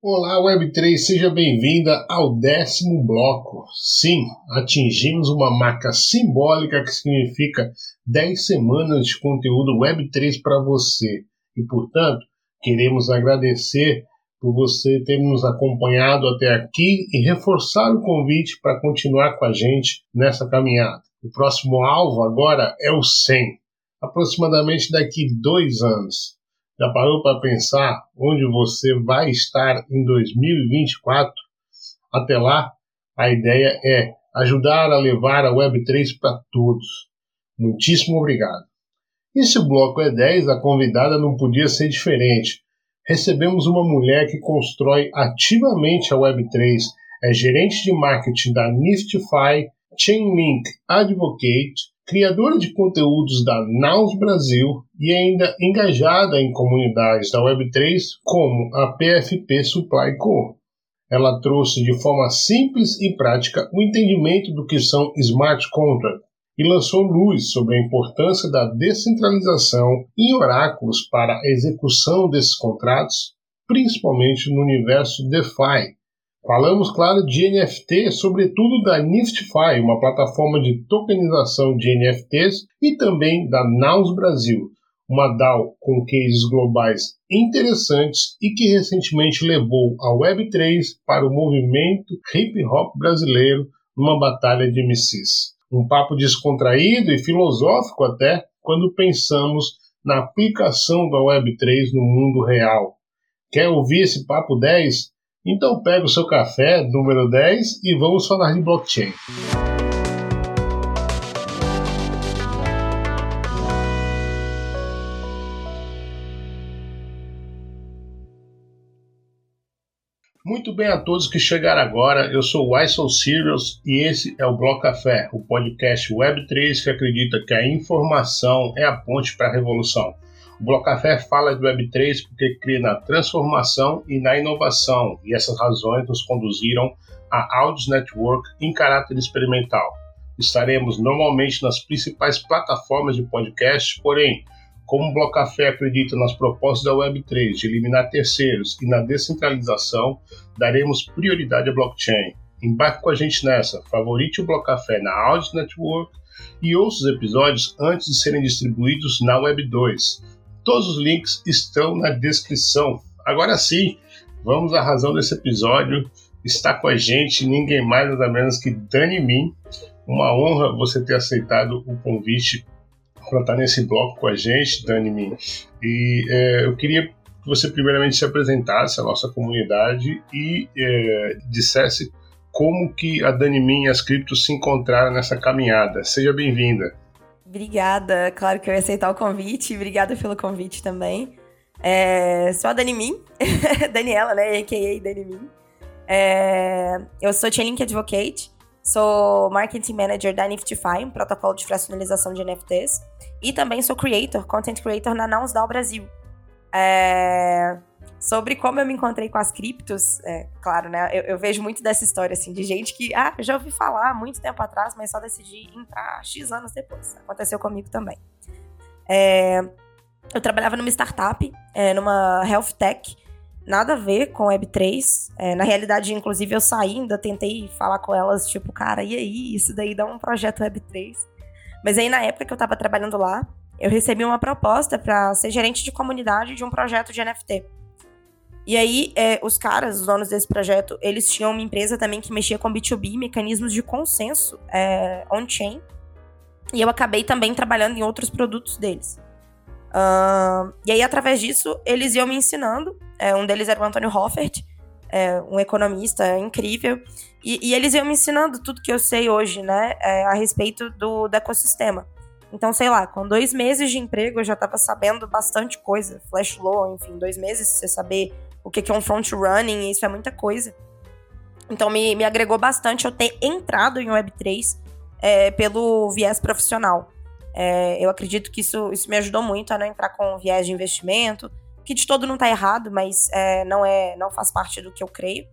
Olá, Web3, seja bem-vinda ao décimo bloco. Sim, atingimos uma marca simbólica que significa 10 semanas de conteúdo Web3 para você. E, portanto, queremos agradecer por você ter nos acompanhado até aqui e reforçar o convite para continuar com a gente nessa caminhada. O próximo alvo agora é o 100, aproximadamente daqui dois anos. Já parou para pensar onde você vai estar em 2024? Até lá, a ideia é ajudar a levar a Web3 para todos. Muitíssimo obrigado. E se o bloco é 10, a convidada não podia ser diferente. Recebemos uma mulher que constrói ativamente a Web3, é gerente de marketing da Niftify, Chainlink Advocate, criadora de conteúdos da Naus Brasil e ainda engajada em comunidades da Web3 como a PFP Supply Co. Ela trouxe de forma simples e prática o entendimento do que são smart contracts e lançou luz sobre a importância da descentralização em oráculos para a execução desses contratos, principalmente no universo DeFi, Falamos, claro, de NFT, sobretudo da Niftify, uma plataforma de tokenização de NFTs, e também da Naus Brasil, uma DAO com cases globais interessantes e que recentemente levou a Web3 para o movimento hip hop brasileiro numa batalha de MCs. Um papo descontraído e filosófico até quando pensamos na aplicação da Web3 no mundo real. Quer ouvir esse papo 10? Então pega o seu café, número 10, e vamos falar de blockchain. Muito bem a todos que chegaram agora, eu sou o Serious e esse é o Bloco Café, o podcast Web3 que acredita que a informação é a ponte para a revolução. O Bloco Café fala de Web3 porque crê na transformação e na inovação, e essas razões nos conduziram à Audios Network em caráter experimental. Estaremos normalmente nas principais plataformas de podcast, porém, como o Bloco Café acredita nas propostas da Web3 de eliminar terceiros e na descentralização, daremos prioridade à blockchain. Embarque com a gente nessa, favorite o Bloco Café na Audios Network e ouça os episódios antes de serem distribuídos na Web2. Todos os links estão na descrição. Agora sim, vamos à razão desse episódio. Está com a gente ninguém mais nada menos que Dani Min. Uma honra você ter aceitado o convite para estar nesse bloco com a gente, Dani Min. E é, eu queria que você primeiramente se apresentasse à nossa comunidade e é, dissesse como que a Dani Min e as criptos se encontraram nessa caminhada. Seja bem-vinda. Obrigada, claro que eu ia aceitar o convite. Obrigada pelo convite também. É, sou a Dani Min, Daniela, né? A.K.A. Dani Min. É, eu sou Chainlink Advocate, sou Marketing Manager da Niftify, um protocolo de fracionalização de NFTs. E também sou Creator, Content Creator na Nounsdal Brasil. É, Sobre como eu me encontrei com as criptos, é, claro, né? Eu, eu, vejo muito dessa história, assim, de gente que, ah, já ouvi falar muito tempo atrás, mas só decidi entrar X anos depois. Aconteceu comigo também. É, eu trabalhava numa startup, é, numa health tech, nada a ver com Web3. É, na realidade, inclusive, eu saí, ainda tentei falar com elas, tipo, cara, e aí? Isso daí dá um projeto Web3. Mas aí, na época que eu tava trabalhando lá, eu recebi uma proposta para ser gerente de comunidade de um projeto de NFT. E aí, é, os caras, os donos desse projeto, eles tinham uma empresa também que mexia com B2B, mecanismos de consenso é, on-chain. E eu acabei também trabalhando em outros produtos deles. Uh, e aí, através disso, eles iam me ensinando. É, um deles era o Antônio Hoffert, é, um economista incrível. E, e, eles iam me ensinando tudo que eu sei hoje, né, é, a respeito do, do ecossistema. Então, sei lá, com dois meses de emprego eu já estava sabendo bastante coisa. Flash law, enfim, dois meses você saber o que é um front running, isso é muita coisa. Então me, me agregou bastante eu ter entrado em Web3 é, pelo viés profissional. É, eu acredito que isso, isso me ajudou muito a não entrar com viés de investimento, que de todo não está errado, mas é, não é não faz parte do que eu creio.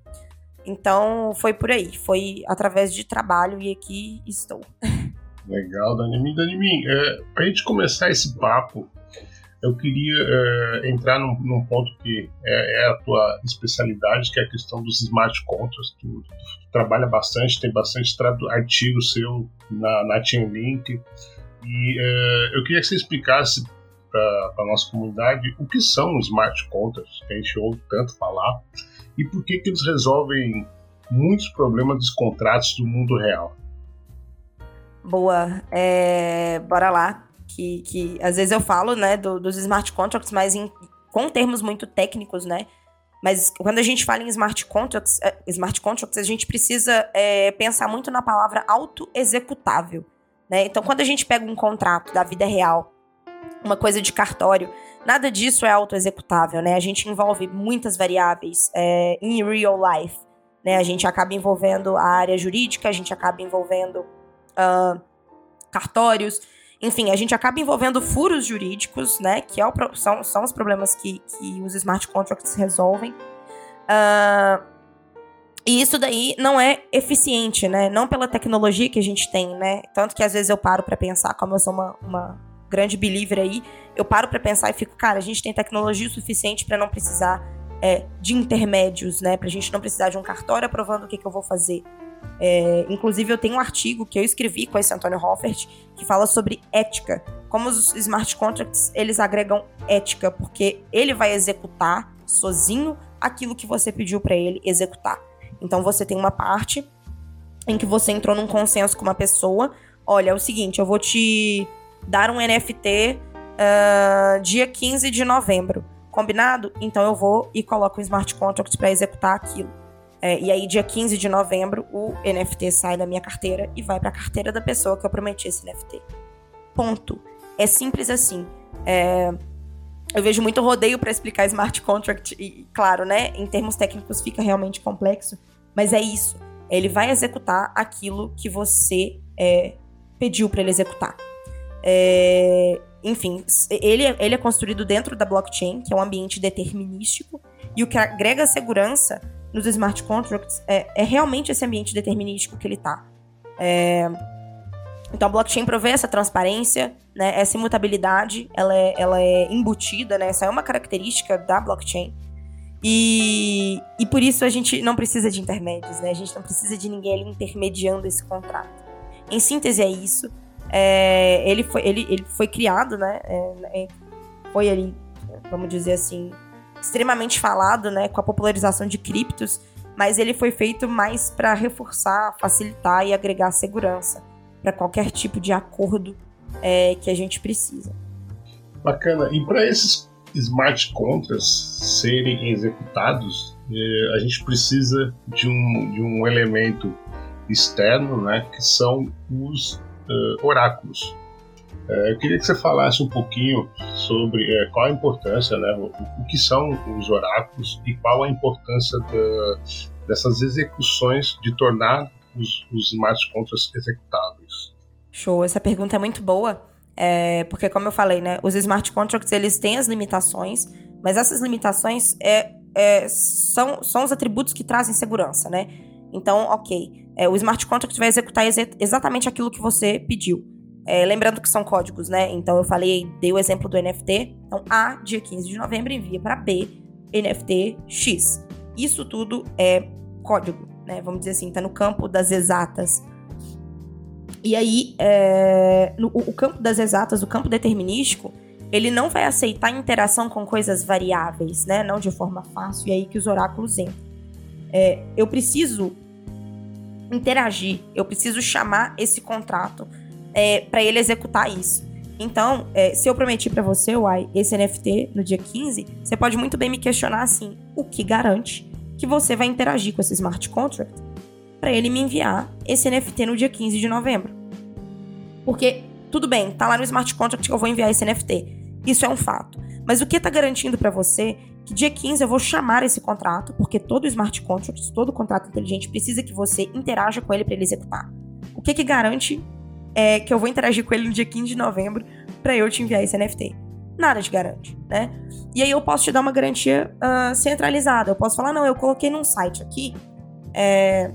Então foi por aí, foi através de trabalho e aqui estou. Legal, Danimi. Danimi, é, para a gente começar esse papo, eu queria é, entrar num, num, ponto que é, é, a tua especialidade, que é a questão dos smart contracts. Tu, tu, trabalha bastante, tem bastante artigo seu na, na Chainlink. E é, eu queria que você explicasse para a nossa comunidade o que são os smart contracts, que a gente ouve tanto falar, e por que, que eles resolvem muitos problemas dos contratos do mundo real. Boa. É, bora lá. Que, que às vezes eu falo, né, do, dos smart contracts, mas em, com termos muito técnicos, né? Mas quando a gente fala em smart contracts, é, smart contracts a gente precisa é, pensar muito na palavra auto-executável. Né? Então, quando a gente pega um contrato da vida real, uma coisa de cartório, nada disso é auto-executável. Né? A gente envolve muitas variáveis é, real life. Né? A gente acaba envolvendo a área jurídica, a gente acaba envolvendo uh, cartórios, enfim, a gente acaba envolvendo furos jurídicos, né? Que é o, são, são os problemas que, que os smart contracts resolvem. Uh, e isso daí não é eficiente, né? Não pela tecnologia que a gente tem, né? Tanto que às vezes eu paro para pensar, como eu sou uma, uma grande believer aí, eu paro para pensar e fico, cara, a gente tem tecnologia o suficiente para não precisar é, de intermédios, né? Pra gente não precisar de um cartório aprovando o que, que eu vou fazer. É, inclusive, eu tenho um artigo que eu escrevi com esse Antônio Hoffert que fala sobre ética. Como os smart contracts, eles agregam ética, porque ele vai executar sozinho aquilo que você pediu para ele executar. Então, você tem uma parte em que você entrou num consenso com uma pessoa. Olha, é o seguinte, eu vou te dar um NFT uh, dia 15 de novembro. Combinado? Então eu vou e coloco um smart contract para executar aquilo. É, e aí, dia 15 de novembro, o NFT sai da minha carteira e vai para a carteira da pessoa que eu prometi esse NFT. Ponto. É simples assim. É, eu vejo muito rodeio para explicar smart contract e, claro, né, em termos técnicos fica realmente complexo, mas é isso. Ele vai executar aquilo que você é, pediu para ele executar. É, enfim, ele, é, ele é construído dentro da blockchain, que é um ambiente determinístico, e o que agrega segurança nos smart contracts é, é realmente esse ambiente determinístico que ele está. É... Então a blockchain provê essa transparência, né, essa imutabilidade, ela é, ela é embutida, né, essa é uma característica da blockchain. E, e por isso a gente não precisa de intermédios, né, a gente não precisa de ninguém ali intermediando esse contrato. Em síntese é isso. É, ele, foi, ele, ele foi criado, né, é, é foi ali, vamos dizer assim, extremamente falado, né, com a popularização de criptos, mas ele foi feito mais para reforçar, facilitar e agregar segurança para qualquer tipo de acordo é, que a gente precisa. Bacana. E para esses smart contracts serem executados, é, a gente precisa de um, de um elemento externo, né, que são os uh, oráculos. É, eu queria que você falasse um pouquinho sobre qual a importância, né, o, o, que são os oráculos e qual a importância da, dessas execuções de tornar os, os smart contracts executáveis. Show, essa pergunta é muito boa, é, porque como eu falei, né, os smart contracts eles têm as limitações, mas essas limitações é, é, são, são os atributos que trazem segurança, né? Então, ok, é, o smart contract vai executar ex exatamente aquilo que você pediu. É, lembrando que são códigos, né? Então eu falei, dei o exemplo do NFT. Então A, dia 15 de novembro, envia para B, NFT X. Isso tudo é código, né? Vamos dizer assim, tá no campo das exatas. E aí, é, no, o campo das exatas, o campo determinístico, ele não vai aceitar interação com coisas variáveis, né? Não de forma fácil, e aí que os oráculos entram. É, eu preciso interagir, eu preciso chamar esse contrato é, para ele executar isso. Então, é, se eu prometi para você, Uai, esse NFT no dia 15, você pode muito bem me questionar assim: o que garante que você vai interagir com esse smart contract para ele me enviar esse NFT no dia 15 de novembro? Porque, tudo bem, tá lá no smart contract que eu vou enviar esse NFT. Isso é um fato. Mas o que está garantindo para você que dia 15 eu vou chamar esse contrato, porque todo smart contract, todo contrato inteligente precisa que você interaja com ele para ele executar. O que que garante é, que eu vou interagir com ele no dia 15 de novembro para eu te enviar esse NFT. Nada te garante, né? E aí eu posso te dar uma garantia uh, centralizada. Eu posso falar, não, eu coloquei num site aqui, é,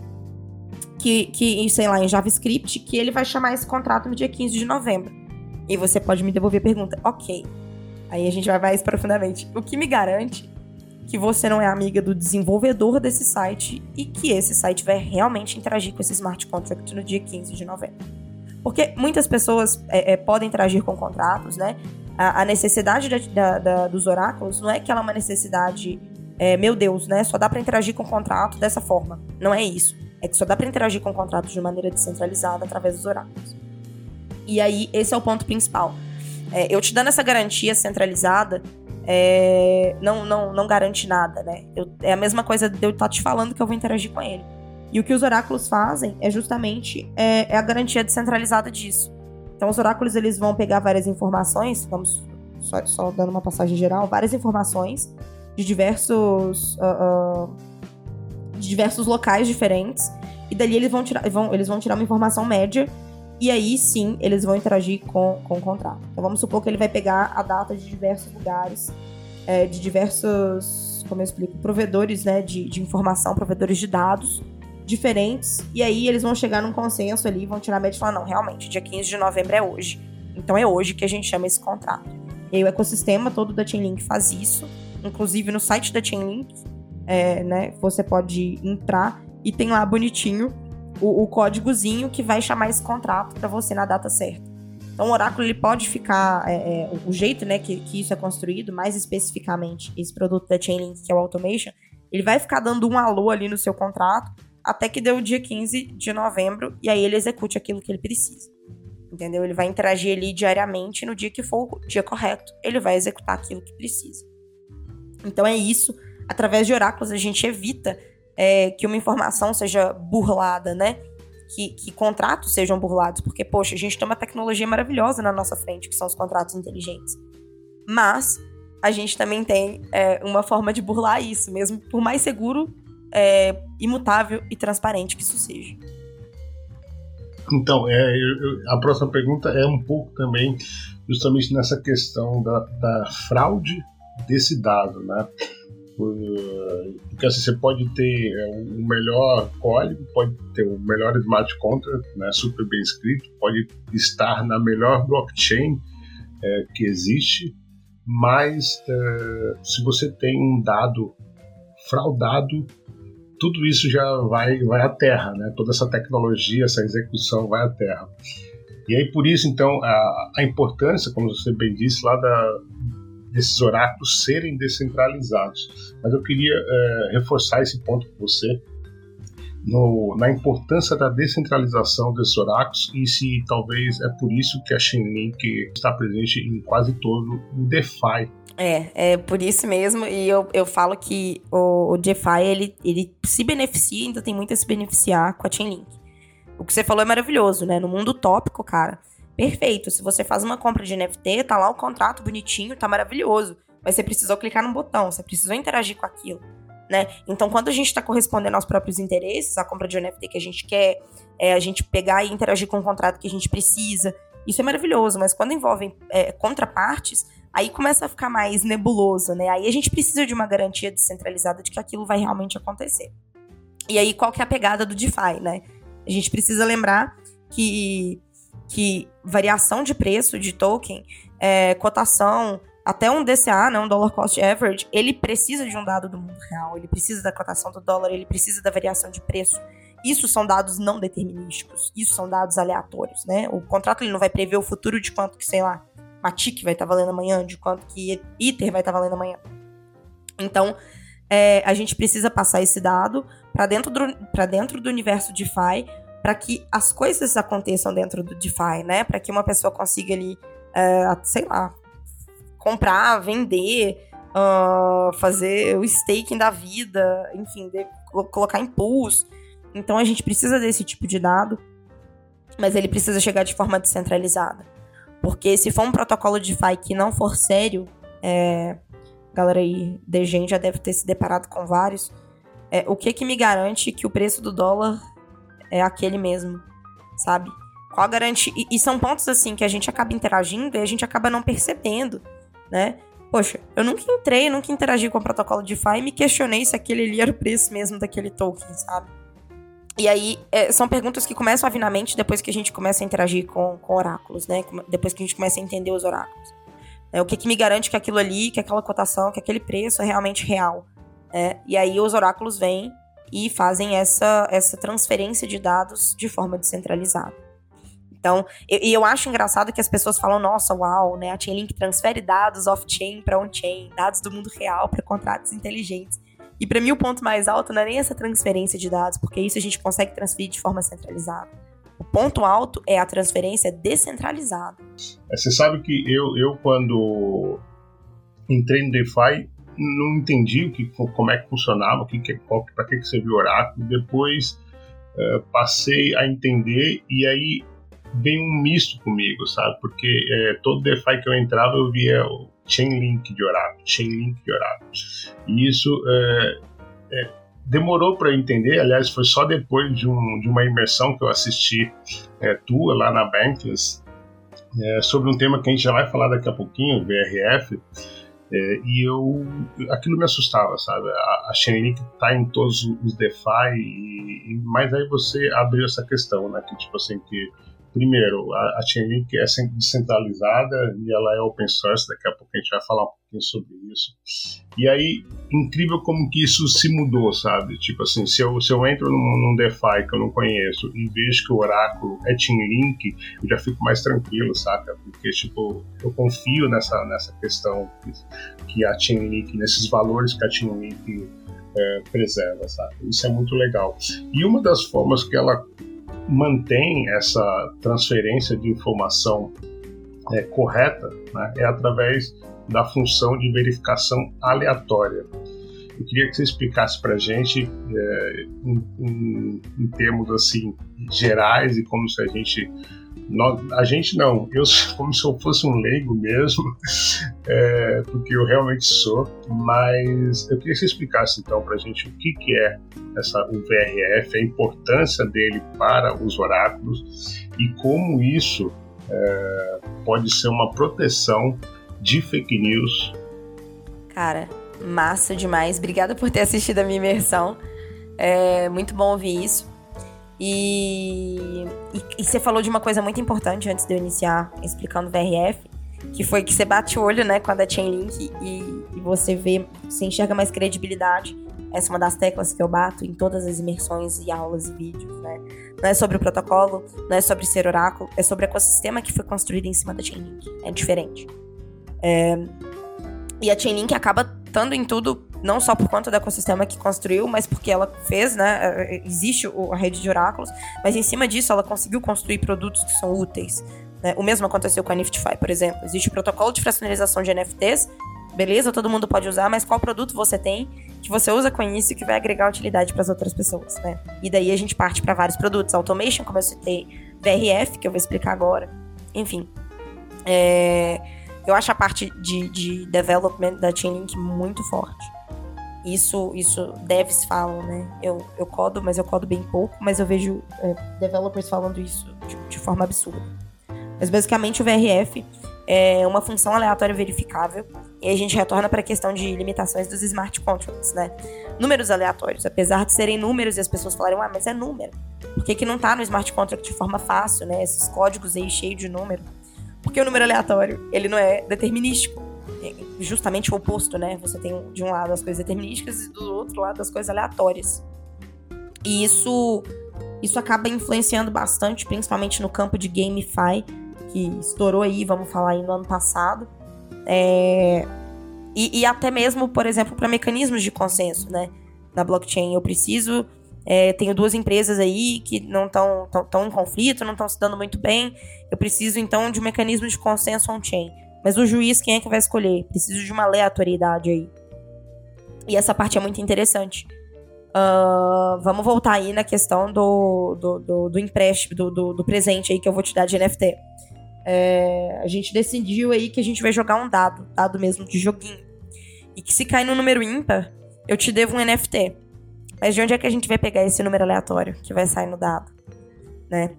que, que, sei lá, em JavaScript, que ele vai chamar esse contrato no dia 15 de novembro. E você pode me devolver a pergunta, ok. Aí a gente vai mais profundamente. O que me garante que você não é amiga do desenvolvedor desse site e que esse site vai realmente interagir com esse smart contract no dia 15 de novembro. Porque muitas pessoas é, é, podem interagir com contratos, né? A, a necessidade da, da, da, dos oráculos não é que ela é uma necessidade, é, meu Deus, né? Só dá para interagir com o contrato dessa forma. Não é isso. É que só dá para interagir com contratos de maneira descentralizada através dos oráculos. E aí, esse é o ponto principal. É, eu te dando essa garantia centralizada, é, não, não, não garante nada, né? Eu, é a mesma coisa de eu estar tá te falando que eu vou interagir com ele. E o que os oráculos fazem é justamente é, é a garantia descentralizada disso. Então, os oráculos eles vão pegar várias informações, vamos só, só dando uma passagem geral, várias informações de diversos, uh, uh, de diversos locais diferentes, e dali eles vão tirar, vão, eles vão tirar uma informação média e aí sim eles vão interagir com, com o contrato. Então vamos supor que ele vai pegar a data de diversos lugares, é, de diversos, como eu explico, provedores né, de, de informação, provedores de dados diferentes. E aí eles vão chegar num consenso ali, vão tirar a média e falar: não, realmente, dia 15 de novembro é hoje. Então é hoje que a gente chama esse contrato. E aí o ecossistema todo da Chainlink faz isso. Inclusive no site da Chainlink, é, né, você pode entrar e tem lá bonitinho o, o códigozinho que vai chamar esse contrato para você na data certa. Então o oráculo ele pode ficar é, é, o jeito, né, que, que isso é construído, mais especificamente esse produto da Chainlink que é o automation, ele vai ficar dando um alô ali no seu contrato até que dê o dia 15 de novembro e aí ele execute aquilo que ele precisa. Entendeu? Ele vai interagir ali diariamente no dia que for o dia correto, ele vai executar aquilo que precisa. Então é isso. Através de oráculos a gente evita é, que uma informação seja burlada, né? Que, que, contratos sejam burlados, porque, poxa, a gente tem uma tecnologia maravilhosa na nossa frente, que são os contratos inteligentes. Mas a gente também tem é, uma forma de burlar isso, mesmo por mais seguro, é, imutável e transparente que isso seja. Então, é, eu, a próxima pergunta é um pouco também justamente nessa questão da, da fraude desse dado, né? Porque assim, você pode ter é, o melhor código, pode ter o melhor smart contract, né, super bem escrito, pode estar na melhor blockchain é, que existe, mas é, se você tem um dado fraudado, tudo isso já vai, vai à terra, né? toda essa tecnologia, essa execução vai à terra. E aí, por isso, então, a, a importância, como você bem disse, lá da, desses oráculos serem descentralizados. Mas eu queria é, reforçar esse ponto com você no, na importância da descentralização desses oráculos e se talvez é por isso que a Chainlink está presente em quase todo o DeFi. É, é por isso mesmo, e eu, eu falo que o, o DeFi, ele, ele se beneficia, ainda tem muito a se beneficiar com a Chainlink. O que você falou é maravilhoso, né? No mundo utópico, cara, Perfeito. Se você faz uma compra de NFT, tá lá o contrato bonitinho, tá maravilhoso. Mas você precisou clicar num botão, você precisou interagir com aquilo. Né? Então, quando a gente está correspondendo aos próprios interesses, a compra de NFT que a gente quer, é, a gente pegar e interagir com o contrato que a gente precisa, isso é maravilhoso, mas quando envolvem é, contrapartes, aí começa a ficar mais nebuloso, né? Aí a gente precisa de uma garantia descentralizada de que aquilo vai realmente acontecer. E aí, qual que é a pegada do DeFi, né? A gente precisa lembrar que que variação de preço de token, é, cotação, até um DCA, né, um Dollar Cost Average, ele precisa de um dado do mundo real, ele precisa da cotação do dólar, ele precisa da variação de preço. Isso são dados não determinísticos, isso são dados aleatórios, né? O contrato ele não vai prever o futuro de quanto que, sei lá, Matic vai estar tá valendo amanhã, de quanto que Ether vai estar tá valendo amanhã. Então, é, a gente precisa passar esse dado para dentro, do, dentro do universo DeFi para que as coisas aconteçam dentro do DeFi, né? Para que uma pessoa consiga ali, é, sei lá, comprar, vender, uh, fazer o staking da vida, enfim, de, colocar impulso. Então a gente precisa desse tipo de dado, mas ele precisa chegar de forma descentralizada. Porque se for um protocolo DeFi que não for sério, é, galera aí, de gente já deve ter se deparado com vários. É, o que que me garante que o preço do dólar é aquele mesmo, sabe? Qual a garantia? E, e, são pontos assim que a gente acaba interagindo e a gente acaba não percebendo, né? Poxa, eu nunca entrei, nunca interagi com o protocolo DeFi e me questionei se aquele ali era o preço mesmo daquele token, sabe? E aí, é, são perguntas que começam a vir na mente depois que a gente começa a interagir com, com oráculos, né? Depois que a gente começa a entender os oráculos. É, o que, que me garante que aquilo ali, que aquela cotação, que aquele preço é realmente real? É, e aí os oráculos vêm e fazem essa, essa transferência de dados de forma descentralizada. Então, e eu, eu acho engraçado que as pessoas falam, nossa, uau, né? A Chainlink transfere dados off-chain para on-chain, dados do mundo real para contratos inteligentes. E para mim o ponto mais alto não é nem essa transferência de dados, porque isso a gente consegue transferir de forma centralizada. O ponto alto é a transferência descentralizada. É, você sabe que eu, eu quando entrei no DeFi, não entendi o que, como é que funcionava, o que, para que, que serviu o oráculo. Depois uh, passei a entender e aí veio um misto comigo, sabe? Porque é, todo DeFi que eu entrava eu via o Chainlink de oráculo, Chainlink de oráculo. E isso é, é, demorou para eu entender, aliás, foi só depois de, um, de uma imersão que eu assisti é, tua lá na Bankless, é, sobre um tema que a gente já vai falar daqui a pouquinho, VRF, é, e eu aquilo me assustava, sabe? A, a Chainlink tá em todos os DeFi, e, e, mas aí você abriu essa questão, né? Que tipo assim, que primeiro, a, a Chainlink é descentralizada e ela é open source, daqui a pouco a gente vai falar um pouquinho sobre isso. E aí, incrível como que isso se mudou, sabe? Tipo assim, se eu, se eu entro num, num DeFi que eu não conheço e vejo que o oráculo é Chainlink, eu já fico mais tranquilo, saca? Porque, tipo, eu confio nessa, nessa questão que, que a Chainlink, nesses valores que a Chainlink é, preserva, sabe? Isso é muito legal. E uma das formas que ela mantém essa transferência de informação é, correta né, é através da função de verificação aleatória. Eu queria que você explicasse para a gente, é, em, em, em, termos assim gerais e como se a gente a gente não, eu como se eu fosse um leigo mesmo, é, porque eu realmente sou, mas eu queria que você explicasse então para a gente o que, que é essa, o VRF, a importância dele para os oráculos e como isso é, pode ser uma proteção de fake news. Cara, massa demais. Obrigada por ter assistido a minha imersão. É muito bom ouvir isso. E, e, e, você falou de uma coisa muito importante antes de eu iniciar explicando o VRF, que foi que você bate o olho, né, quando é Chainlink e, e você vê, você enxerga mais credibilidade. Essa é uma das teclas que eu bato em todas as imersões e aulas e vídeos, né? Não é sobre o protocolo, não é sobre ser oráculo, é sobre o ecossistema que foi construído em cima da Chainlink. É diferente. É... E a Chainlink acaba estando em tudo não só por conta do ecossistema que construiu, mas porque ela fez, né? É, é, existe a rede de oráculos, mas em cima disso ela conseguiu construir produtos que são úteis. Né? O mesmo aconteceu com a Niftify, por exemplo. Existe o protocolo de fracionalização de NFTs, beleza, todo mundo pode usar, mas qual produto você tem que você usa com isso e que vai agregar utilidade para as outras pessoas, né? E daí a gente parte para vários produtos, automation, como eu citei, VRF, que eu vou explicar agora, enfim. É... Eu acho a parte de, de development da Chainlink muito forte. Isso, isso devs falam, né? Eu, eu codo, mas eu codo bem pouco, mas eu vejo é, developers falando isso de, de, forma absurda. Mas basicamente o VRF é uma função aleatória verificável e a gente retorna para a questão de limitações dos smart contracts, né? Números aleatórios, apesar de serem números e as pessoas falarem, ah, mas é número. Por que, que não tá no smart contract de forma fácil, né? Esses códigos aí cheios de número. Porque o número aleatório, ele não é determinístico justamente o oposto, né? Você tem de um lado as coisas determinísticas e do outro lado as coisas aleatórias. E isso isso acaba influenciando bastante, principalmente no campo de GameFi, que estourou aí, vamos falar aí no ano passado. É... E, e até mesmo, por exemplo, para mecanismos de consenso, né? Na blockchain, eu preciso é, tenho duas empresas aí que não estão tão, tão em conflito, não estão se dando muito bem. Eu preciso então de um mecanismo de consenso on-chain. Mas o juiz, quem é que vai escolher? Preciso de uma aleatoriedade aí. E essa parte é muito interessante. Uh, vamos voltar aí na questão do, do, do, do empréstimo, do, do, do, presente aí que eu vou te dar de NFT. É, a gente decidiu aí que a gente vai jogar um dado, dado mesmo de joguinho. E que se cair no número ímpar, eu te devo um NFT. Mas de onde é que a gente vai pegar esse número aleatório que vai sair no dado? Né?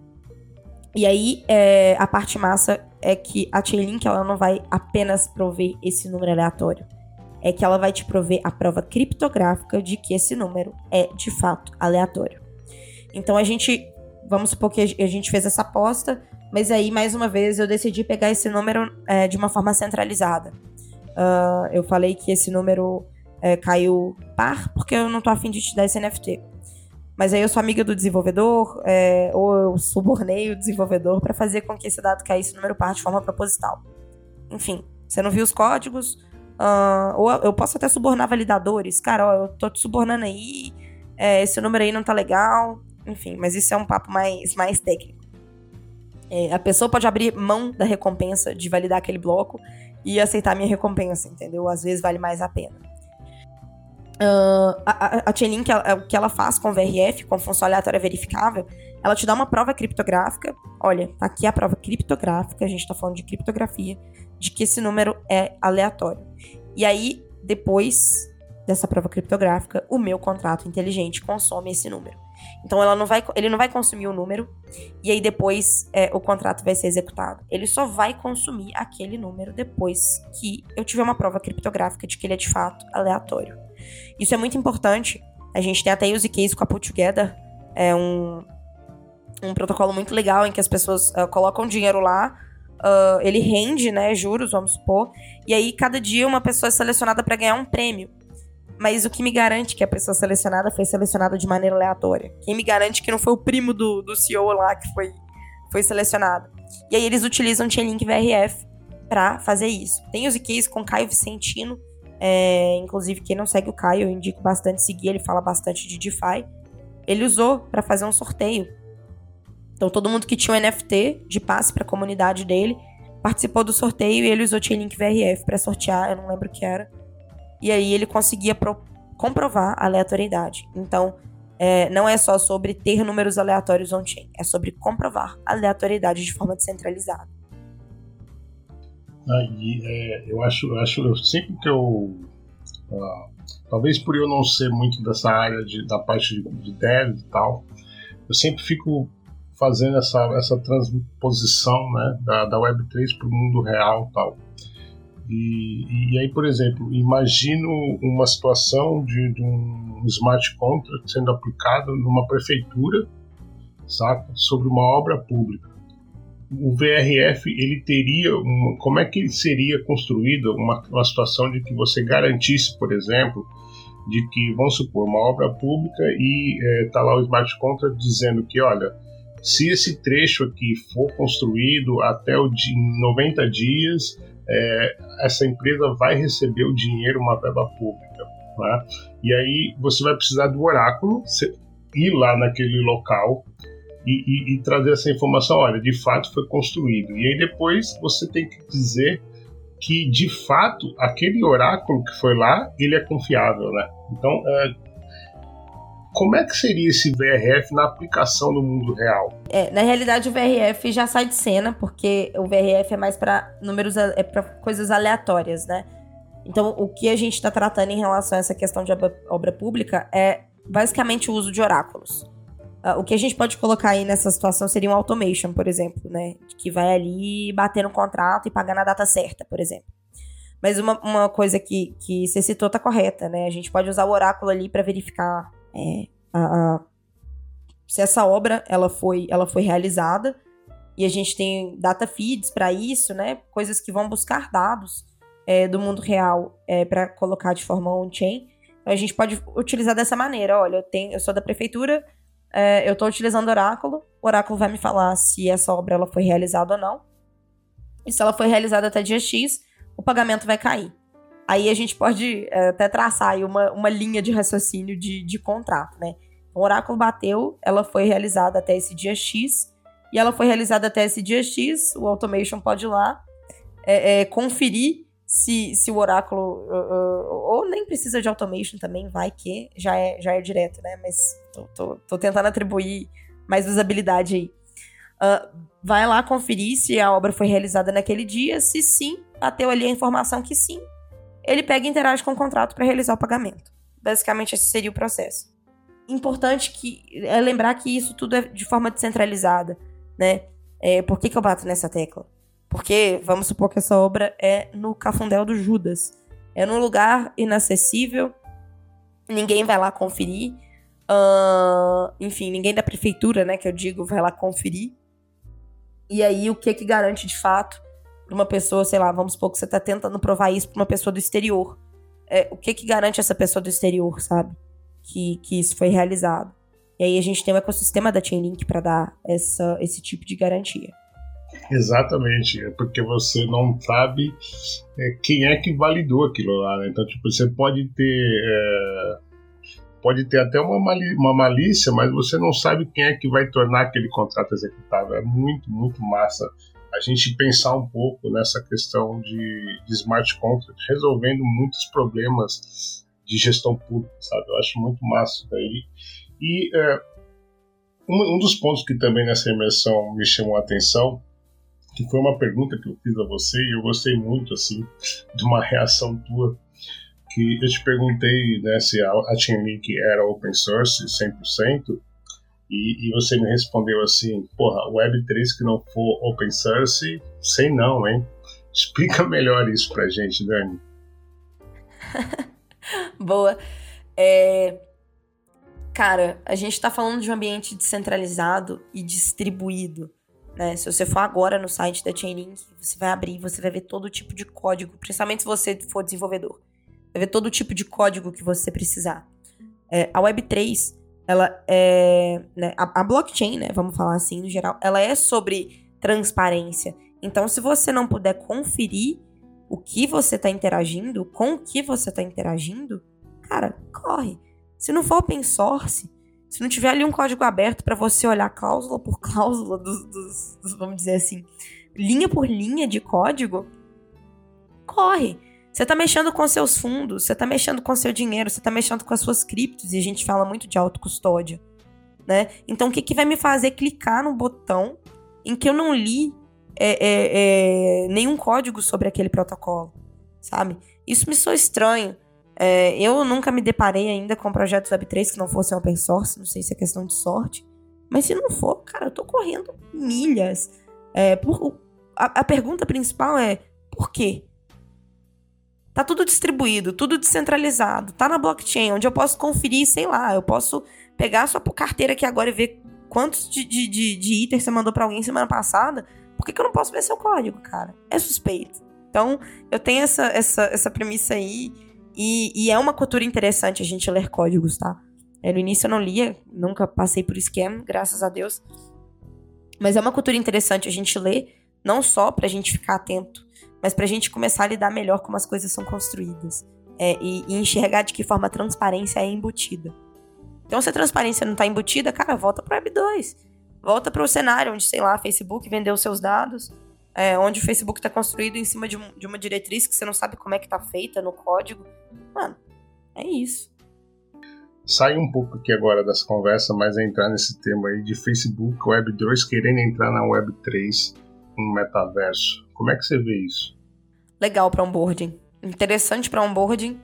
E aí, é, a parte massa é que a Chainlink ela não vai apenas prover esse número aleatório. É que ela vai te prover a prova criptográfica de que esse número é de fato aleatório. Então a gente, vamos supor que a gente fez essa aposta, Mas aí, mais uma vez, eu decidi pegar esse número é, de uma forma centralizada. Uh, eu falei que esse número é, caiu par, porque eu não tô afim de te dar esse NFT. Mas aí eu sou amiga do desenvolvedor, é, ou eu subornei o desenvolvedor para fazer com que esse dado caísse número par de forma proposital. Enfim, você não viu os códigos, uh, ou eu posso até subornar validadores. Cara, ó, eu tô te subornando aí, é, esse número aí não tá legal. Enfim, mas isso é um papo mais, mais técnico. É, a pessoa pode abrir mão da recompensa de validar aquele bloco e aceitar a minha recompensa, entendeu? Às vezes vale mais a pena. Uh, a, a Chainlink, o que ela faz com o VRF, com função aleatória verificável, ela te dá uma prova criptográfica. Olha, aqui a prova criptográfica, a gente tá falando de criptografia, de que esse número é aleatório. E aí, depois dessa prova criptográfica, o meu contrato inteligente consome esse número. Então ela não vai, ele não vai consumir o número e aí depois é, o contrato vai ser executado. Ele só vai consumir aquele número depois que eu tiver uma prova criptográfica de que ele é de fato aleatório. Isso é muito importante. A gente tem até use case com a Put Together, é um, um protocolo muito legal em que as pessoas uh, colocam dinheiro lá, uh, ele rende, né, juros, vamos supor, e aí cada dia uma pessoa é selecionada para ganhar um prêmio. Mas o que me garante que a pessoa selecionada foi selecionada de maneira aleatória? Quem me garante que não foi o primo do, do CEO lá que foi, foi selecionado? E aí eles utilizam Chainlink VRF para fazer isso. Tem os IKs com Caio Vicentino, é, inclusive quem não segue o Caio, eu indico bastante seguir, ele fala bastante de DeFi. Ele usou para fazer um sorteio. Então todo mundo que tinha um NFT de passe para a comunidade dele participou do sorteio e ele usou Chainlink VRF para sortear, eu não lembro o que era e aí ele conseguia comprovar a aleatoriedade. Então, é, não é só sobre ter números aleatórios on-chain, é sobre comprovar a aleatoriedade de forma descentralizada. Aí, é, eu acho, eu acho eu, sempre que eu. Uh, talvez por eu não ser muito dessa área de, da parte de, de dev e tal, eu sempre fico fazendo essa, essa transposição né, da, da Web3 para o mundo real e tal. E, e aí, por exemplo, imagino uma situação de, de um smart contract sendo aplicado numa prefeitura, saca? Sobre uma obra pública. O VRF ele teria uma, como é que seria construída uma, uma situação de que você garantisse, por exemplo, de que vamos supor uma obra pública e está é, lá o smart contract dizendo que olha se esse trecho aqui for construído até o dia, 90 dias é, essa empresa vai receber o dinheiro, uma verba pública. Né? E aí você vai precisar do oráculo, ir lá naquele local e, e, e, trazer essa informação. Olha, de fato foi construído. E aí depois você tem que dizer que de fato aquele oráculo que foi lá ele é confiável, né? Então é, como é que seria esse VRF na aplicação no mundo real? É, na realidade o VRF já sai de cena, porque o VRF é mais para números é para coisas aleatórias, né? Então, o que a gente está tratando em relação a essa questão de obra, obra pública é basicamente o uso de oráculos. Uh, o que a gente pode colocar aí nessa situação seria um automation, por exemplo, né? Que vai ali bater no contrato e pagar na data certa, por exemplo. Mas uma, uma coisa que, que você citou tá correta, né? A gente pode usar o oráculo ali para verificar é, a, a, se essa obra ela foi, ela foi realizada e a gente tem data feeds para isso, né? Coisas que vão buscar dados é, do mundo real é, para colocar de forma on-chain. Então a gente pode utilizar dessa maneira. Olha, eu, tenho, eu sou da prefeitura, é, eu estou utilizando Oráculo. O Oráculo vai me falar se essa obra ela foi realizada ou não. E se ela foi realizada até dia X, o pagamento vai cair. Aí a gente pode é, até traçar uma, uma linha de raciocínio de, de contrato, né? O oráculo bateu, ela foi realizada até esse dia X, e ela foi realizada até esse dia X, o automation pode ir lá é, é, conferir se, se o oráculo. Uh, uh, ou nem precisa de automation também, vai que já é, já é direto, né? Mas tô, tô, tô tentando atribuir mais usabilidade aí. Uh, vai lá conferir se a obra foi realizada naquele dia, se sim, bateu ali a informação que sim, ele pega e interage com o contrato para realizar o pagamento. Basicamente, esse seria o processo. Importante que é lembrar que isso tudo é de forma descentralizada, né? É, por que, que eu bato nessa tecla? Porque vamos supor que essa obra é no Cafundel do Judas. É num lugar inacessível, ninguém vai lá conferir. Uh, enfim, ninguém da prefeitura, né, que eu digo, vai lá conferir. E aí, o que que garante de fato para uma pessoa, sei lá, vamos supor que você tá tentando provar isso para uma pessoa do exterior. É, o que que garante essa pessoa do exterior, sabe? Que, que isso foi realizado. E aí a gente tem o ecossistema da Chainlink para dar essa, esse tipo de garantia. Exatamente, é porque você não sabe é, quem é que validou aquilo lá, né? Então, tipo, você pode ter. É, pode ter até uma, mali uma malícia, mas você não sabe quem é que vai tornar aquele contrato executável. É muito, muito massa a gente pensar um pouco nessa questão de, de smart contract, resolvendo muitos problemas de gestão pública, sabe? Eu acho muito massa daí. E é, um, um, dos pontos que também nessa imersão me chamou a atenção, que foi uma pergunta que eu fiz a você e eu gostei muito assim de uma reação tua, que eu te perguntei né, se a, a Chainlink era open source 100%, e, e, você me respondeu assim, porra, Web3 que não for open source, sei não, hein? Explica melhor isso pra gente, Dani. Boa. É... Cara, a gente tá falando de um ambiente descentralizado e distribuído. Né? Se você for agora no site da Chainlink, você vai abrir, você vai ver todo tipo de código, principalmente se você for desenvolvedor. Vai ver todo tipo de código que você precisar. É, a Web3 ela é. Né, a, a, blockchain, né? Vamos falar assim no geral, ela é sobre transparência. Então, se você não puder conferir o que você está interagindo, com o que você está interagindo, cara, corre. Se não for open source, se não tiver ali um código aberto para você olhar cláusula por cláusula dos, dos, dos, vamos dizer assim, linha por linha de código, corre. Você está mexendo com seus fundos, você está mexendo com seu dinheiro, você está mexendo com as suas criptos, e a gente fala muito de autocustódia, né? Então, o que, que vai me fazer clicar no botão em que eu não li é, é, é, nenhum código sobre aquele protocolo, sabe? Isso me soa estranho. É, eu nunca me deparei ainda com projetos Web3 que não fossem open source, não sei se é questão de sorte, mas se não for, cara, eu tô correndo milhas. É, por, a, a pergunta principal é, por quê? Tá tudo distribuído, tudo descentralizado, tá na blockchain, onde eu posso conferir, sei lá, eu posso pegar a sua carteira aqui agora e ver quantos de, de, de, de itens você mandou para alguém semana passada. Por que, que eu não posso ver seu código, cara? É suspeito. Então, eu tenho essa, essa, essa premissa aí, e, e é uma cultura interessante a gente ler códigos, tá? É, no início eu não lia, nunca passei por scam, graças a Deus. Mas é uma cultura interessante a gente ler, não só pra gente ficar atento mas para a gente começar a lidar melhor como as coisas são construídas é, e, e, enxergar de que forma a transparência é embutida. Então, se a transparência não está embutida, cara, volta para o Web 2. Volta para o cenário onde, sei lá, Facebook vendeu seus dados, é, onde o Facebook está construído em cima de, um, de, uma diretriz que você não sabe como é que está feita no código. Mano, é isso. Sai um pouco aqui agora dessa conversa, mas é entrar nesse tema aí de Facebook, Web 2 querendo entrar na Web 3, um metaverso. Como é que você vê isso? Legal para onboarding. Interessante para onboarding.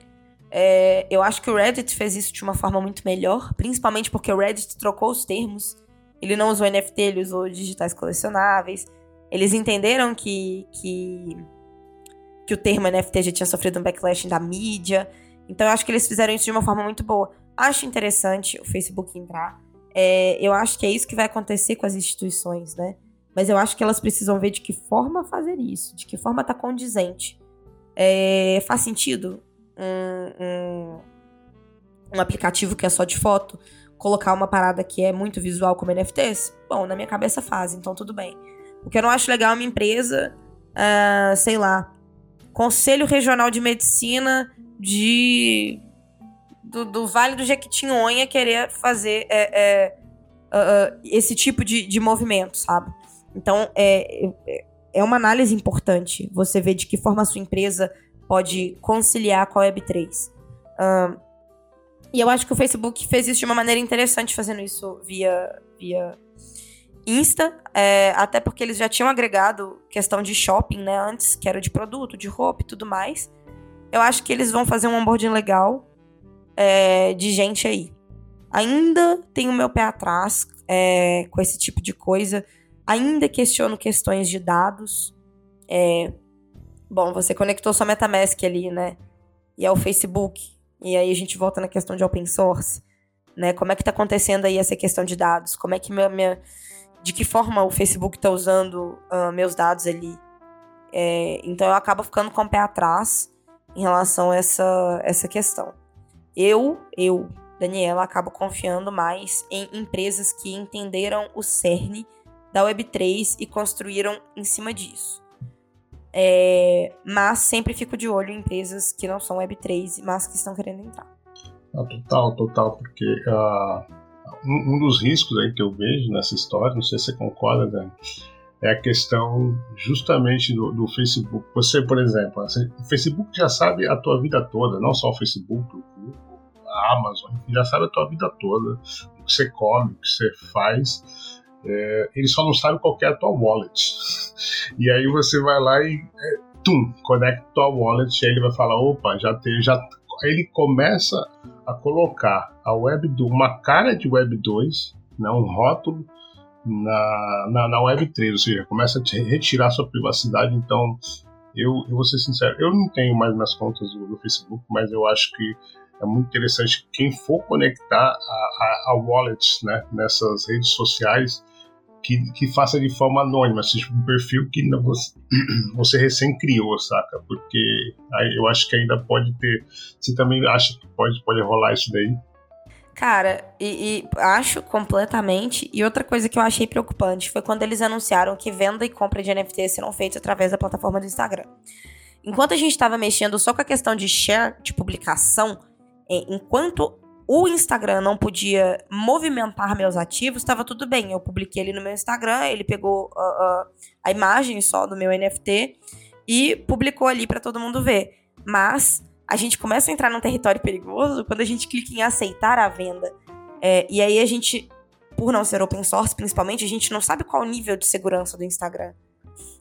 É, eu acho que o Reddit fez isso de uma forma muito melhor, principalmente porque o Reddit trocou os termos. Ele não usou NFT, ele usou digitais colecionáveis. Eles entenderam que, que, que o termo NFT já tinha sofrido um backlash da mídia. Então eu acho que eles fizeram isso de uma forma muito boa. Acho interessante o Facebook entrar. É, eu acho que é isso que vai acontecer com as instituições, né? Mas eu acho que elas precisam ver de que forma fazer isso, de que forma tá condizente. É, faz sentido um, um, um aplicativo que é só de foto colocar uma parada que é muito visual como NFTs? Bom, na minha cabeça faz, então tudo bem. O que eu não acho legal é uma empresa, uh, sei lá, Conselho Regional de Medicina de do, do Vale do Jequitinhonha querer fazer é, é, uh, uh, esse tipo de, de movimento, sabe? Então, é, é uma análise importante você ver de que forma a sua empresa pode conciliar com a Web3. Um, e eu acho que o Facebook fez isso de uma maneira interessante, fazendo isso via, via Insta, é, até porque eles já tinham agregado questão de shopping, né, antes, que era de produto, de roupa e tudo mais. Eu acho que eles vão fazer um onboarding legal é, de gente aí. Ainda tenho meu pé atrás é, com esse tipo de coisa, Ainda questiono questões de dados. É, bom, você conectou sua MetaMask ali, né? E é o Facebook. E aí a gente volta na questão de open source. Né? Como é que tá acontecendo aí essa questão de dados? Como é que minha, minha de que forma o Facebook está usando uh, meus dados ali. É, então eu acabo ficando com o pé atrás em relação a essa, essa questão. Eu, eu, Daniela, acabo confiando mais em empresas que entenderam o cerne da Web3 e construíram em cima disso. É, mas sempre fico de olho em empresas que não são Web3, mas que estão querendo entrar. Ah, total, total, porque uh, um, dos riscos aí que eu vejo nessa história, não sei se você concorda, Dani, é a questão justamente do, do, Facebook. Você, por exemplo, o Facebook já sabe a tua vida toda, não só o Facebook, o a Amazon, já sabe a tua vida toda, o que você come, o que você faz. É, ele só não sabe qual é a tua wallet. E aí você vai lá e é, tum, conecta tua wallet aí ele vai falar, opa, já tem, já aí ele começa a colocar a Web do uma cara de Web 2, né, um rótulo na, na, na Web 3, ou seja, começa a retirar sua privacidade. Então, eu, eu vou ser sincero, eu não tenho mais minhas contas do, do Facebook, mas eu acho que é muito interessante quem for conectar a, a, a wallets né, nessas redes sociais que, que faça de forma anônima, seja um perfil que você, você recém criou, saca? Porque eu acho que ainda pode ter. Você também acha que pode, pode rolar isso daí? Cara, e, e, acho completamente. E outra coisa que eu achei preocupante foi quando eles anunciaram que venda e compra de NFT serão feitos através da plataforma do Instagram. Enquanto a gente estava mexendo só com a questão de share, de publicação, é, enquanto o Instagram não podia movimentar meus ativos, estava tudo bem. Eu publiquei ele no meu Instagram, ele pegou a imagem só do meu NFT e publicou ali para todo mundo ver. Mas a gente começa a entrar num território perigoso quando a gente clica em aceitar a venda. É, e aí a gente, por não ser open source principalmente, a gente não sabe qual o nível de segurança do Instagram.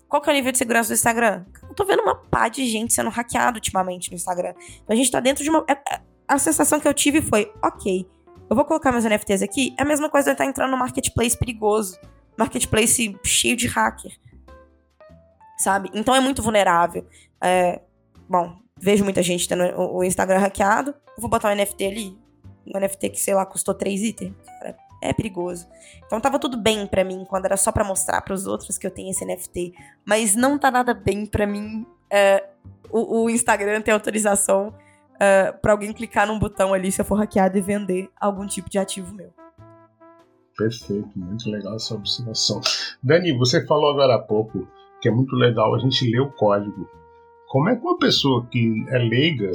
Qual que é o nível de segurança do Instagram? Eu tô vendo uma pá de gente sendo hackeado ultimamente no Instagram. Então a gente tá dentro de uma. É, é, a sensação que eu tive foi, ok, eu vou colocar meus NFTs aqui, é a mesma coisa de eu estar entrando no marketplace perigoso, marketplace cheio de hacker, sabe? Então é muito vulnerável. É, bom, vejo muita gente tendo o Instagram hackeado, eu vou botar um NFT ali, um NFT que, sei lá, custou 3 itens, cara, é perigoso. Então tava tudo bem para mim quando era só para mostrar para os outros que eu tenho esse NFT, mas não tá nada bem para mim é, o, o Instagram ter autorização ah, para alguém clicar num botão ali se eu for hackeado e vender algum tipo de ativo meu. Perfeito, muito legal essa observação. Dani, você falou agora há pouco que é muito legal a gente ler o código. Como é que uma pessoa que é leiga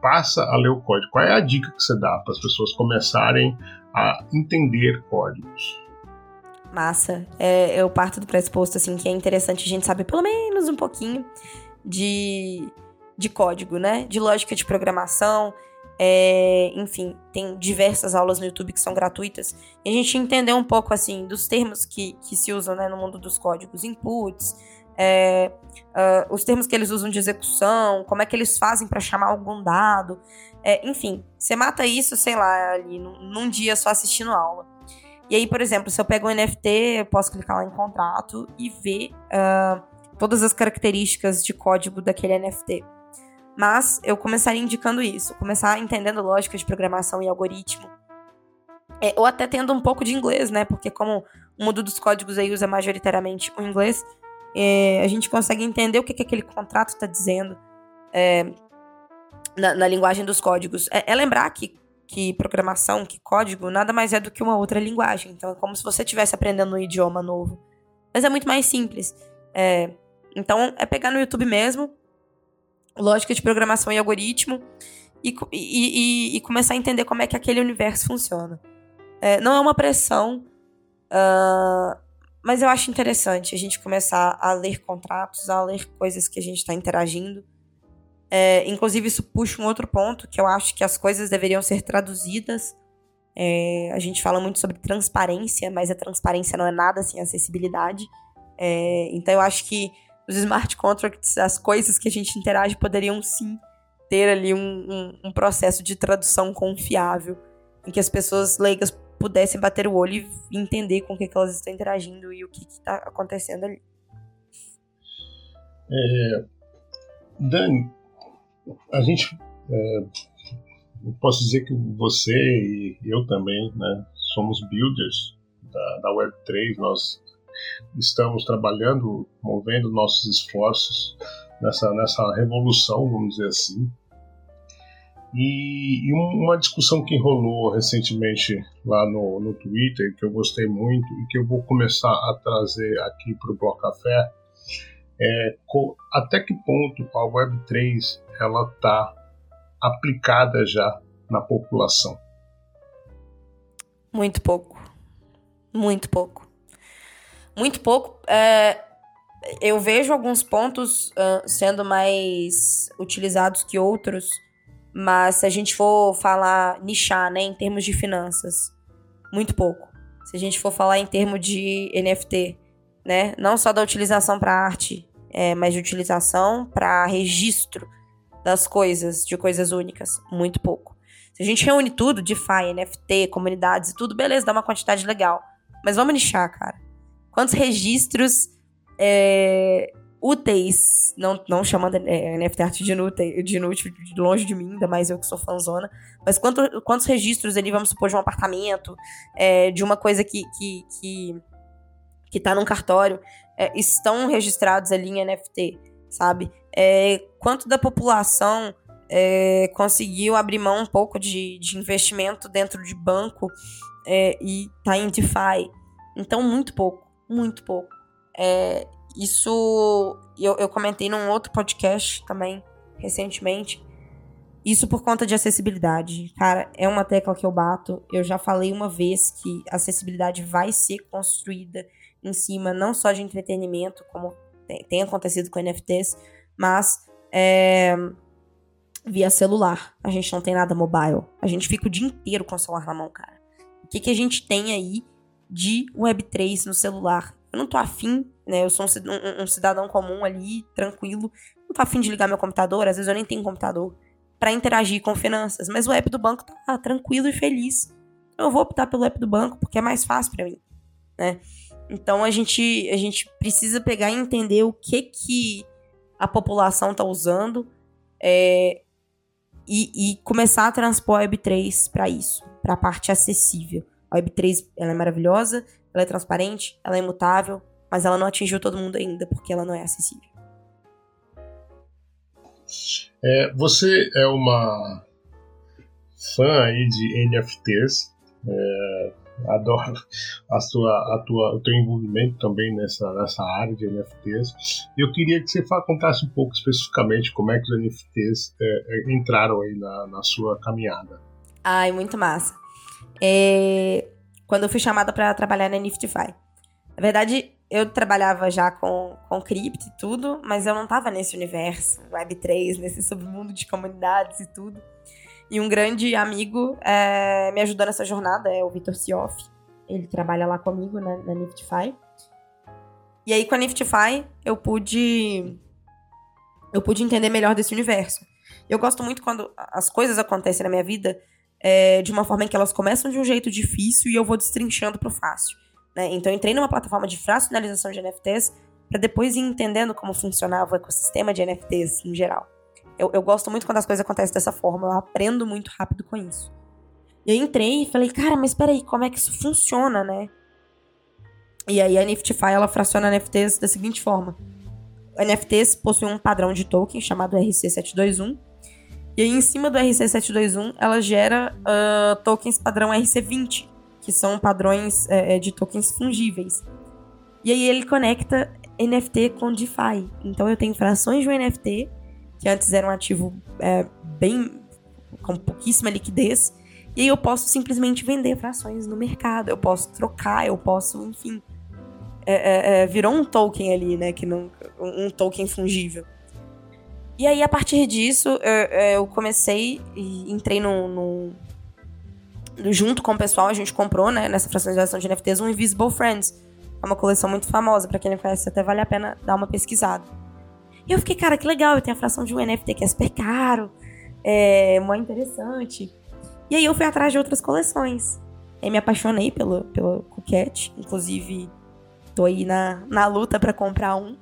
passa a ler o código? Qual é a dica que você dá para as pessoas começarem a entender códigos? Massa. É, eu parto do pressuposto assim que é interessante a gente saber pelo menos um pouquinho de de código, né? De lógica de programação. É, enfim, tem diversas aulas no YouTube que são gratuitas. E a gente entender um pouco, assim, dos termos que, que se usam né, no mundo dos códigos, inputs, é, uh, os termos que eles usam de execução, como é que eles fazem para chamar algum dado. É, enfim, você mata isso, sei lá, ali num, num, dia só assistindo aula. E aí, por exemplo, se eu pego um NFT, eu posso clicar lá em contrato e ver uh, todas as características de código daquele NFT. Mas eu começaria indicando isso, começar entendendo lógica de programação e algoritmo. É, ou até tendo um pouco de inglês, né? Porque como o mundo dos códigos aí usa majoritariamente o inglês, é, a gente consegue entender o que, que aquele contrato está dizendo é, na, na, linguagem dos códigos. É, é, lembrar que, que programação, que código, nada mais é do que uma outra linguagem. Então é como se você estivesse aprendendo um idioma novo. Mas é muito mais simples. É, então é pegar no YouTube mesmo, lógica de programação e algoritmo e, e, e, e começar a entender como é que aquele universo funciona. É, não é uma pressão, uh, mas eu acho interessante a gente começar a ler contratos, a ler coisas que a gente está interagindo. É, inclusive, isso puxa um outro ponto, que eu acho que as coisas deveriam ser traduzidas. É, a gente fala muito sobre transparência, mas a transparência não é nada sem acessibilidade. É, então, eu acho que os smart contracts, as coisas que a gente interage poderiam sim ter ali um, um, um processo de tradução confiável, em que as pessoas leigas pudessem bater o olho e entender com o que, que elas estão interagindo e o que está acontecendo ali. É, Dani, a gente. É, posso dizer que você e eu também, né, somos builders da, da Web3. Nós estamos trabalhando, movendo nossos esforços nessa, nessa revolução, vamos dizer assim. E, e, uma discussão que rolou recentemente lá no, no Twitter, que eu gostei muito e que eu vou começar a trazer aqui para o Bloco Café, é até que ponto a Web3 ela está aplicada já na população? Muito pouco. Muito pouco. Muito pouco. É, eu vejo alguns pontos uh, sendo mais utilizados que outros mas se a gente for falar, nichar, né, em termos de finanças, muito pouco. Se a gente for falar em termos de NFT, né, não só da utilização para arte, é, mas de utilização para registro das coisas, de coisas únicas, muito pouco. Se a gente reúne tudo, DeFi, NFT, comunidades e tudo, beleza, dá uma quantidade legal. Mas vamos nichar, cara. Quantos registros é, úteis, não, não chamando é, NFT arte de inútil, de inútil longe de mim, ainda mais eu que sou fanzona, mas quanto, quantos registros ali, vamos supor, de um apartamento, é, de uma coisa que, que, que, que tá num cartório, é, estão registrados ali em NFT, sabe? É, quanto da população é, conseguiu abrir mão um pouco de, de investimento dentro de banco é, e tá em DeFi. Então, muito pouco, muito pouco. É, isso eu, eu comentei num outro podcast também, recentemente. Isso por conta de acessibilidade. Cara, é uma tecla que eu bato. Eu já falei uma vez que acessibilidade vai ser construída em cima não só de entretenimento, como tem, acontecido com NFTs, mas é, via celular. A gente não tem nada mobile. A gente fica o dia inteiro com o celular na mão, cara. O que, que a gente tem aí de Web3 no celular? Eu não tô afim né? Eu sou um, um, cidadão comum ali, tranquilo. Não tô afim de ligar meu computador, às vezes eu nem tenho computador para interagir com finanças, mas o app do banco tá tranquilo e feliz. Eu vou optar pelo app do banco porque é mais fácil para mim, né? Então a gente a gente precisa pegar e entender o que que a população tá usando é, e, e, começar a transpor a Web3 para isso, para a parte acessível. A Web3 ela é maravilhosa, ela é transparente, ela é imutável, mas ela não atingiu todo mundo ainda porque ela não é acessível. É, você é uma fã aí de NFTs, é, adoro a sua, a tua, o teu envolvimento também nessa, nessa área de NFTs. Eu queria que você contasse um pouco especificamente como é que os NFTs é, é, entraram aí na, na sua caminhada. Ai, muito massa. É, quando eu fui chamada para trabalhar na Niftify. Na verdade, eu trabalhava já com, com cripto e tudo, mas eu não tava nesse universo Web3, nesse submundo de comunidades e tudo. E um grande amigo é, me ajudou nessa jornada é o Vitor Sioff. Ele trabalha lá comigo na, na Niftify. E aí, com a Niftify, eu pude. Eu pude entender melhor desse universo. Eu gosto muito quando as coisas acontecem na minha vida é, de uma forma em que elas começam de um jeito difícil e eu vou destrinchando pro fácil. Né? Então, entrei numa plataforma de fracionalização de NFTs para depois ir entendendo como funcionava o ecossistema de NFTs em geral. Eu, eu gosto muito quando as coisas acontecem dessa forma, eu aprendo muito rápido com isso. E eu entrei e falei, cara, mas peraí, como é que isso funciona, né? E aí a Niftify, ela fraciona NFTs da seguinte forma. NFTs possuem um padrão de token chamado RC721. E aí, em cima do RC721, ela gera uh, tokens padrão RC20, que são padrões é, é, de tokens fungíveis. E aí ele conecta NFT com DeFi. Então eu tenho frações de um NFT, que antes era um ativo é, bem com pouquíssima liquidez, e aí eu posso simplesmente vender frações no mercado, eu posso trocar, eu posso, enfim. É, é, é virou um token ali, né? Que não, um token fungível. E aí, a partir disso, eu, eu comecei e entrei no, no, junto com o pessoal, a gente comprou, né, nessa fracionalização de NFTs, um Invisible Friends. É uma coleção muito famosa, para quem não conhece, até vale a pena dar uma pesquisada. E eu fiquei, cara, que legal, eu tenho a fração de um NFT que é super caro, é muito interessante. E aí eu fui atrás de outras coleções. E me apaixonei pelo, pelo Coquette, inclusive tô aí na, na luta para comprar um.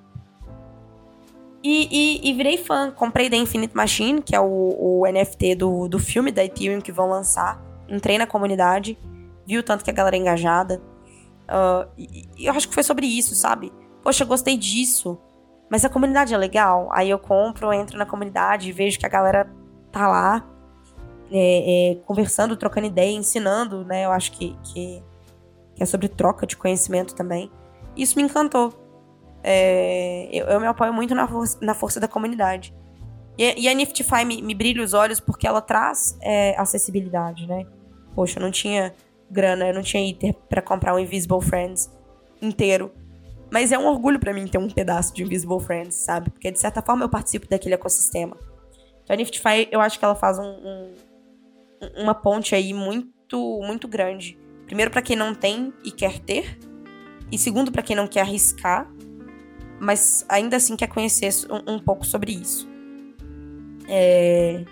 E, e, e, virei fã. Comprei da Infinite Machine, que é o, o NFT do, do filme da Ethereum que vão lançar entrei na comunidade, vi o tanto que a galera é engajada. Uh, e, e eu acho que foi sobre isso, sabe? Poxa, eu gostei disso. Mas a comunidade é legal. Aí eu compro, entro na comunidade, vejo que a galera tá lá é, é, conversando, trocando ideia, ensinando, né? Eu acho que, que, que, é sobre troca de conhecimento também. Isso me encantou. É, eu, eu, me apoio muito na, força, na força da comunidade. E, e a Niftify me, me, brilha os olhos porque ela traz é, acessibilidade, né? Poxa, eu não tinha grana, eu não tinha item para comprar o Invisible Friends inteiro. Mas é um orgulho para mim ter um pedaço de Invisible Friends, sabe? Porque de certa forma eu participo daquele ecossistema. Então a Niftify, eu acho que ela faz um, um, uma ponte aí muito, muito grande. Primeiro para quem não tem e quer ter, e segundo para quem não quer arriscar, mas ainda assim quer conhecer um, um pouco sobre isso. É...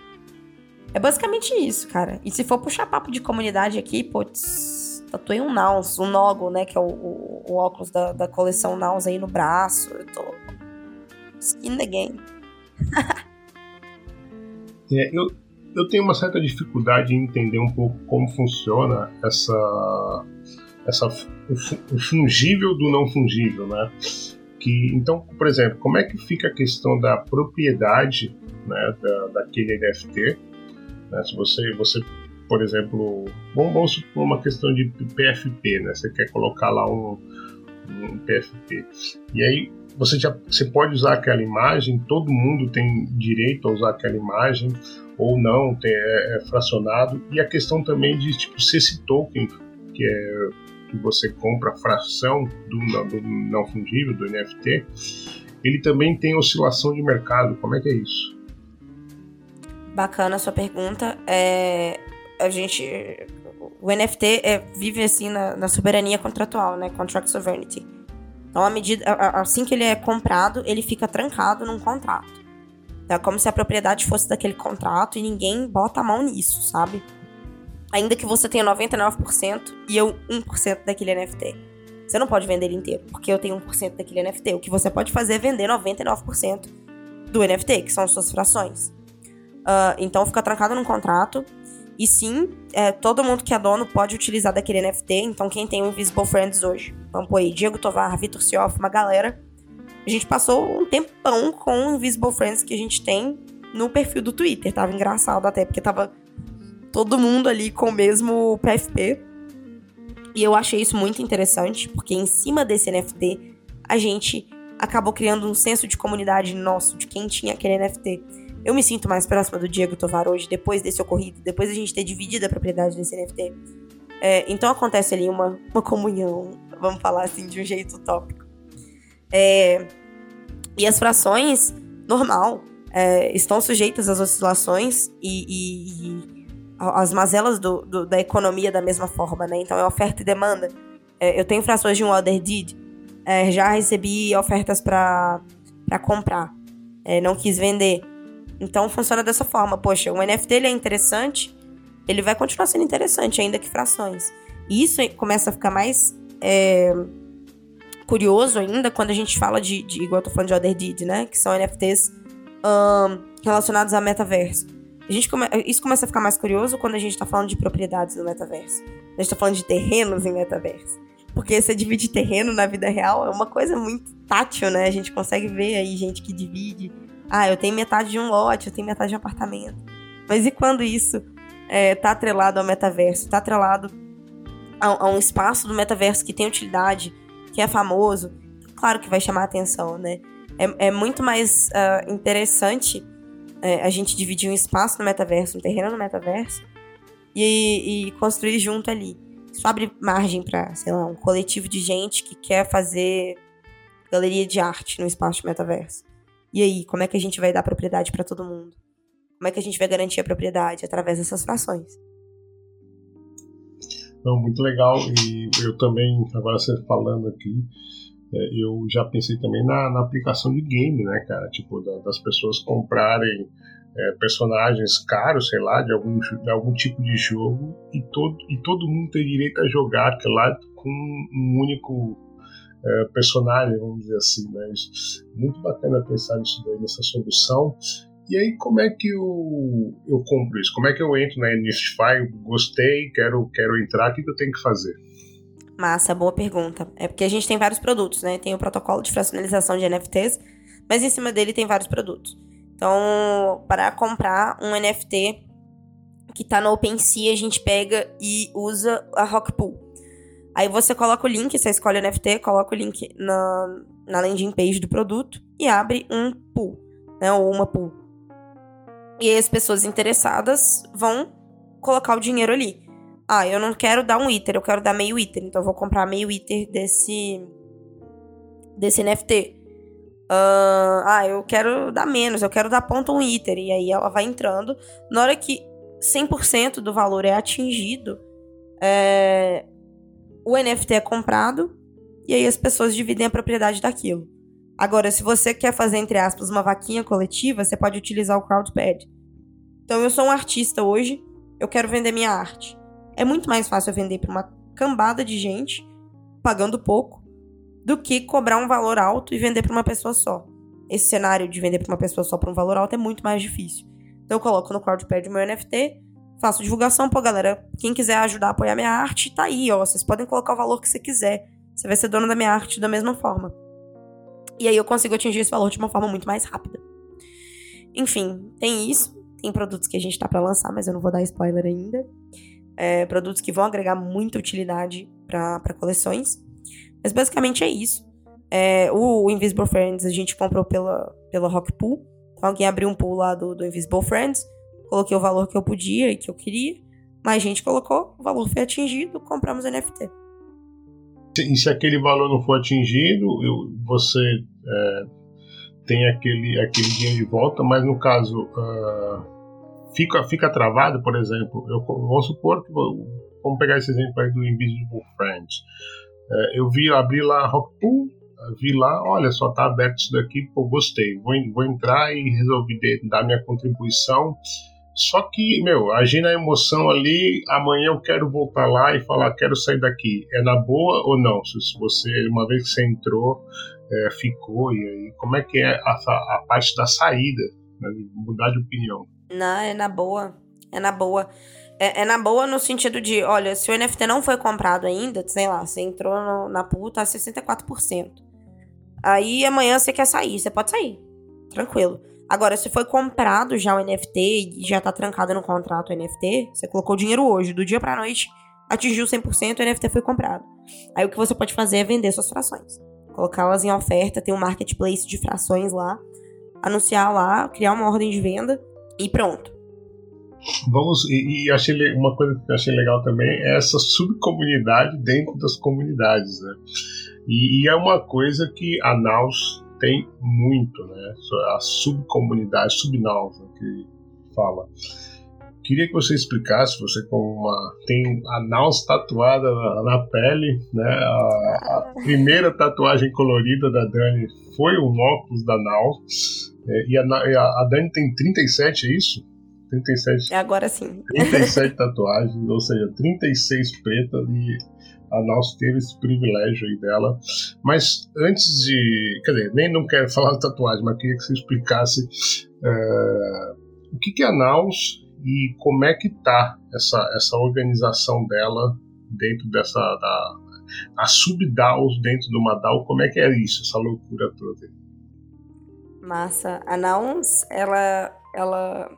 é basicamente isso, cara. E se for puxar papo de comunidade aqui, putz, tatuei um Naus, um Nogo, né? Que é o, o, o óculos da, da coleção Naus aí no braço. Eu tô. Skin the game. é, eu, eu tenho uma certa dificuldade em entender um pouco como funciona essa, essa o, fungível do não fungível, né? Que, então, por exemplo, como é que fica a questão da propriedade né, da, daquele NFT? Né? Se você, você, por exemplo, vamos, supor uma questão de PFP, né? Você quer colocar lá um, um PFP. E aí você já você pode usar aquela imagem, todo mundo tem direito a usar aquela imagem, ou não, tem, é, é, fracionado. E a questão também de tipo, se esse token, que é que você compra a fração do, do não fungível, do NFT, ele também tem oscilação de mercado. Como é que é isso? Bacana a sua pergunta. É, a gente. O NFT é, vive assim na, na, soberania contratual, né? Contract sovereignty. Então, à medida, assim que ele é comprado, ele fica trancado num contrato. É como se a propriedade fosse daquele contrato e ninguém bota a mão nisso, sabe? Ainda que você tenha 99% e eu 1% daquele NFT. Você não pode vender ele inteiro, porque eu tenho 1% daquele NFT. O que você pode fazer é vender 99% do NFT, que são suas frações. Uh, então fica trancado num contrato. E sim, é, todo mundo que é dono pode utilizar daquele NFT. Então quem tem o Invisible Friends hoje, vamos pôr aí, Diego Tovar, Vitor Sioff, uma galera a gente passou um tempão com o Invisible Friends que a gente tem no perfil do Twitter. Tava engraçado até, porque tava todo mundo ali com o mesmo PFP. E eu achei isso muito interessante, porque em cima desse NFT, a gente acabou criando um senso de comunidade nosso, de quem tinha aquele NFT. Eu me sinto mais próxima do Diego Tovar hoje, depois desse ocorrido, depois da gente ter dividido a propriedade desse NFT. É, então acontece ali uma, uma comunhão, vamos falar assim, de um jeito utópico. É, e as frações, normal, é, estão sujeitas às oscilações e, e, e às mazelas do, do, da economia da mesma forma, né? Então é oferta e demanda. É, eu tenho frações de um order deed, é, já recebi ofertas para comprar, é, não quis vender. Então funciona dessa forma. Poxa, o NFT ele é interessante, ele vai continuar sendo interessante, ainda que frações. E isso começa a ficar mais é, curioso ainda quando a gente fala de, de igual eu tô falando de Order Deed, né? Que são NFTs um, relacionados a metaverso. A gente come, isso começa a ficar mais curioso quando a gente tá falando de propriedades no metaverso. A gente tá falando de terrenos em metaverso. Porque você divide terreno na vida real é uma coisa muito tátil, né? A gente consegue ver aí gente que divide. Ah, eu tenho metade de um lote, eu tenho metade de um apartamento. Mas e quando isso é, tá atrelado ao metaverso? Tá atrelado a, a um espaço do metaverso que tem utilidade, que é famoso, claro que vai chamar atenção, né? É, é muito mais uh, interessante é, a gente dividir um espaço no metaverso, um terreno no metaverso, e, e construir junto ali. Isso abre margem para, sei lá, um coletivo de gente que quer fazer galeria de arte no espaço de metaverso. E aí, como é que a gente vai dar propriedade para todo mundo? Como é que a gente vai garantir a propriedade através dessas frações? Não, muito legal. E eu também, agora você falando aqui, é, eu já pensei também na, na, aplicação de game, né, cara? Tipo, da, das pessoas comprarem é, personagens caros, sei lá, de algum, de algum tipo de jogo e todo, e todo mundo ter direito a jogar aquilo lá com um único é, personagem, vamos dizer assim, né? Muito bacana pensar nisso daí, nessa solução. E aí, como é que eu, eu compro isso? Como é que eu entro na Niftify? Gostei, quero, quero entrar, o que, que eu tenho que fazer? Massa, boa pergunta. É porque a gente tem vários produtos, né? Tem o protocolo de fracionalização de NFTs, mas em cima dele tem vários produtos. Então, para comprar um NFT que tá no OpenSea, a gente pega e usa a Rockpool. Aí você coloca o link, você escolhe o NFT, coloca o link na, na landing page do produto e abre um pool, né? Ou uma pool. E aí as pessoas interessadas vão colocar o dinheiro ali. Ah, eu não quero dar um Ether, eu quero dar meio Ether. Então eu vou comprar meio Ether desse, desse NFT. Uh, ah, eu quero dar menos, eu quero dar ponto um Ether. E aí ela vai entrando. Na hora que 100% do valor é atingido, é, o NFT é comprado e aí as pessoas dividem a propriedade daquilo. Agora, se você quer fazer, entre aspas, uma vaquinha coletiva, você pode utilizar o Crowdpad. Então, eu sou um artista hoje, eu quero vender minha arte. É muito mais fácil eu vender para uma cambada de gente, pagando pouco, do que cobrar um valor alto e vender para uma pessoa só. Esse cenário de vender para uma pessoa só por um valor alto é muito mais difícil. Então eu coloco no Crowdpad o meu NFT, faço divulgação, pô, galera, quem quiser ajudar a apoiar minha arte, tá aí, ó, vocês podem colocar o valor que você quiser. Você vai ser dono da minha arte da mesma forma. E aí eu consigo atingir esse valor de uma forma muito mais rápida. Enfim, tem isso. Tem produtos que a gente tá para lançar, mas eu não vou dar spoiler ainda é, produtos que vão agregar muita utilidade para coleções. Mas basicamente é isso. É, o, o, Invisible Friends a gente comprou pela, pela Rock Pool. Então alguém abriu um pool lá do, do Invisible Friends. Coloquei o valor que eu podia e que eu queria. Mais gente colocou, o valor foi atingido, compramos NFT. E se aquele valor não for atingido, você é, tem aquele, aquele dinheiro de volta, mas no caso. Uh fica, fica travado, por exemplo, eu, vamos supor que, vamos pegar esse exemplo aí do Invisible Friends. É, eu vi, abri lá a Rockpool, vi lá, olha, só tá aberto isso daqui, pô, gostei, vou, vou entrar e resolvi dar minha contribuição. Só que, meu, agir na emoção ali, amanhã eu quero voltar lá e falar, quero sair daqui. É na boa ou não? Se você, uma vez que você entrou, é, ficou, e aí, como é que é a, a parte da saída, né, mudar de opinião? Não, é na boa. É na boa. É, é, na boa no sentido de, olha, se o NFT não foi comprado ainda, sei lá, você entrou no, na pool, tá 64%. Aí amanhã você quer sair, você pode sair. Tranquilo. Agora, se foi comprado já o NFT e já tá trancado no contrato o NFT, você colocou dinheiro hoje, do dia pra noite, atingiu 100%, o NFT foi comprado. Aí o que você pode fazer é vender suas frações. Colocá-las em oferta, tem um marketplace de frações lá, anunciar lá, criar uma ordem de venda e pronto. Vamos, e, e achei uma coisa que eu achei legal também é essa subcomunidade dentro das comunidades, né? E, e é uma coisa que a Naus tem muito, né? A subcomunidade, subnaus, né, que fala. Queria que você explicasse, você como uma tem a Naus tatuada na, na pele, né? A, a, primeira tatuagem colorida da Dani foi um óculos da Naus. É, e a, a, Dani tem 37, é isso? 37. É agora sim. 37 tatuagens, ou seja, 36 pretas e a Naus teve esse privilégio aí dela. Mas antes de. Quer dizer, nem não quero falar de tatuagem, mas queria que você explicasse é, o que, que é a Naus e como é que tá essa, essa organização dela dentro dessa. Da, a subDAOs dentro do uma DAO, como é que é isso, essa loucura toda? Massa. A Nouns, ela, ela,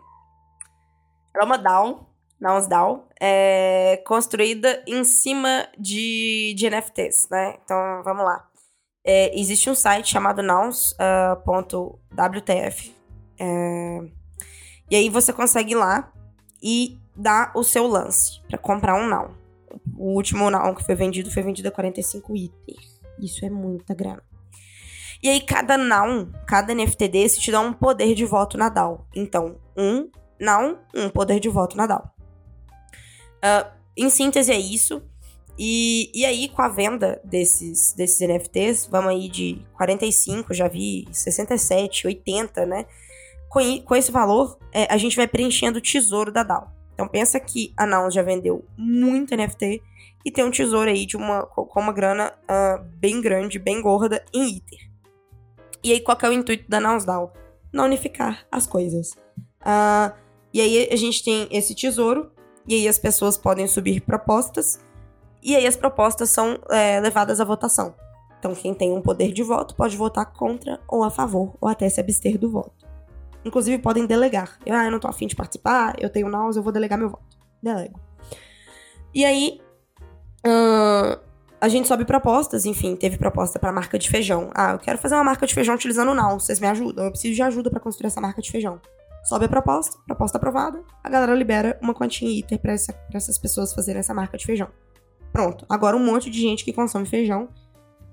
ela é uma DAO, Nouns DAO, é construída em cima de, de NFTs, né? Então, vamos lá. É, existe um site chamado nouns.wtf. Uh, é, e aí você consegue ir lá e dar o seu lance para comprar um Now. O último Now que foi vendido foi vendido a 45 itens. Isso é muita grana. E aí, cada Now, cada NFT desse te dá um poder de voto na DAO. Então, um Now, um poder de voto na DAO. Uh, em síntese, é isso. E, e aí, com a venda desses, desses NFTs, vamos aí de 45, já vi 67, 80, né? Com, com esse valor, é, a gente vai preenchendo o tesouro da DAO. Então pensa que a Nouns já vendeu muito NFT e tem um tesouro aí de uma, com uma grana uh, bem grande, bem gorda em Ether. E aí, qual é o intuito da Nounsdown? Não unificar as coisas. Uh, e aí, a gente tem esse tesouro, e aí as pessoas podem subir propostas, E aí as propostas são é, levadas à votação. Então, quem tem um poder de voto pode votar contra ou a favor, ou até se abster do voto. Inclusive, podem delegar. Eu, ah, eu não tô afim de participar, eu tenho náusea, eu vou delegar meu voto. Delego. E aí, uh, a gente sobe propostas, enfim, teve proposta para marca de feijão. Ah, eu quero fazer uma marca de feijão utilizando o vocês me ajudam? Eu preciso de ajuda para construir essa marca de feijão. Sobe a proposta, proposta aprovada, a galera libera uma quantia ITER pra, essa, essas pessoas fazerem essa marca de feijão. Pronto. Agora um monte de gente que consome feijão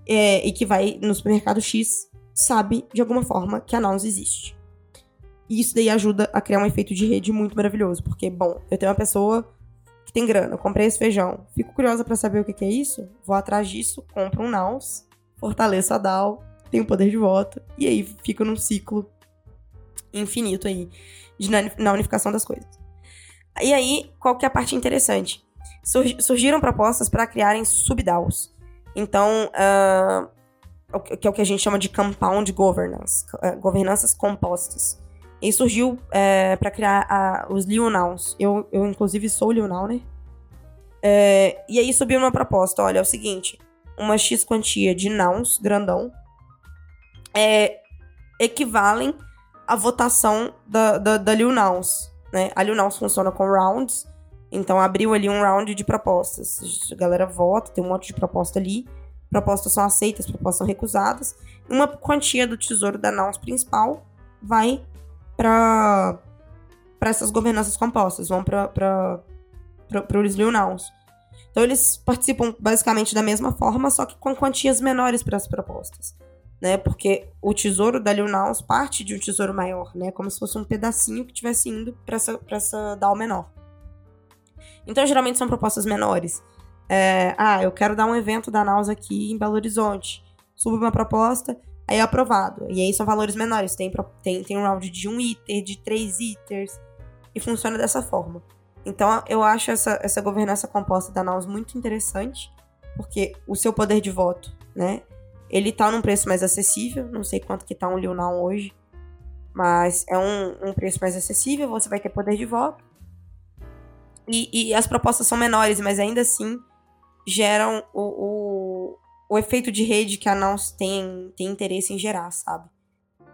é, e que vai no supermercado X sabe, de alguma forma, que a Naus existe. E isso daí ajuda a criar um efeito de rede muito maravilhoso. Porque, bom, eu tenho uma pessoa que tem grana, comprei esse feijão. Fico curiosa para saber o que, que, é isso. Vou atrás disso, compro um Naus, fortaleço a DAO, tenho poder de voto. E aí fico num ciclo infinito aí de, na, na unificação das coisas. E aí, qual que é a parte interessante? surgiram propostas para criarem subDAOs. Então, uh, que é o que a gente chama de compound governance, uh, governanças compostas. E surgiu é, para criar uh, os Leonaus. Eu, eu, inclusive, sou Leonau, né? É, e aí subiu uma proposta, olha, é o seguinte, uma X quantia de nouns, grandão, é, equivalem à votação da, da, da Leonauns, né? A Leonauns funciona com rounds, então abriu ali um round de propostas. A galera vota, tem um monte de proposta ali. Propostas são aceitas, propostas são recusadas. Uma quantia do tesouro da NAUS principal vai para para essas governanças compostas, vão para os Leonaus. Então eles participam basicamente da mesma forma, só que com quantias menores para as propostas, né? Porque o tesouro da Leonaus parte de um tesouro maior, né? Como se fosse um pedacinho que estivesse indo para essa, essa DAO menor. Então, geralmente são propostas menores. É, ah, eu quero dar um evento da NAUS aqui em Belo Horizonte. Subo uma proposta, aí é aprovado. E aí são valores menores. Tem, tem, tem um round de um ITER, de três ITERs. E funciona dessa forma. Então, eu acho essa, essa governança composta da NAUS muito interessante. Porque o seu poder de voto, né? Ele tá num preço mais acessível. Não sei quanto que tá um Lunal hoje. Mas é um, um preço mais acessível. Você vai ter poder de voto. E, e as propostas são menores, mas ainda assim geram o, o, o efeito de rede que a Naus tem, tem interesse em gerar, sabe?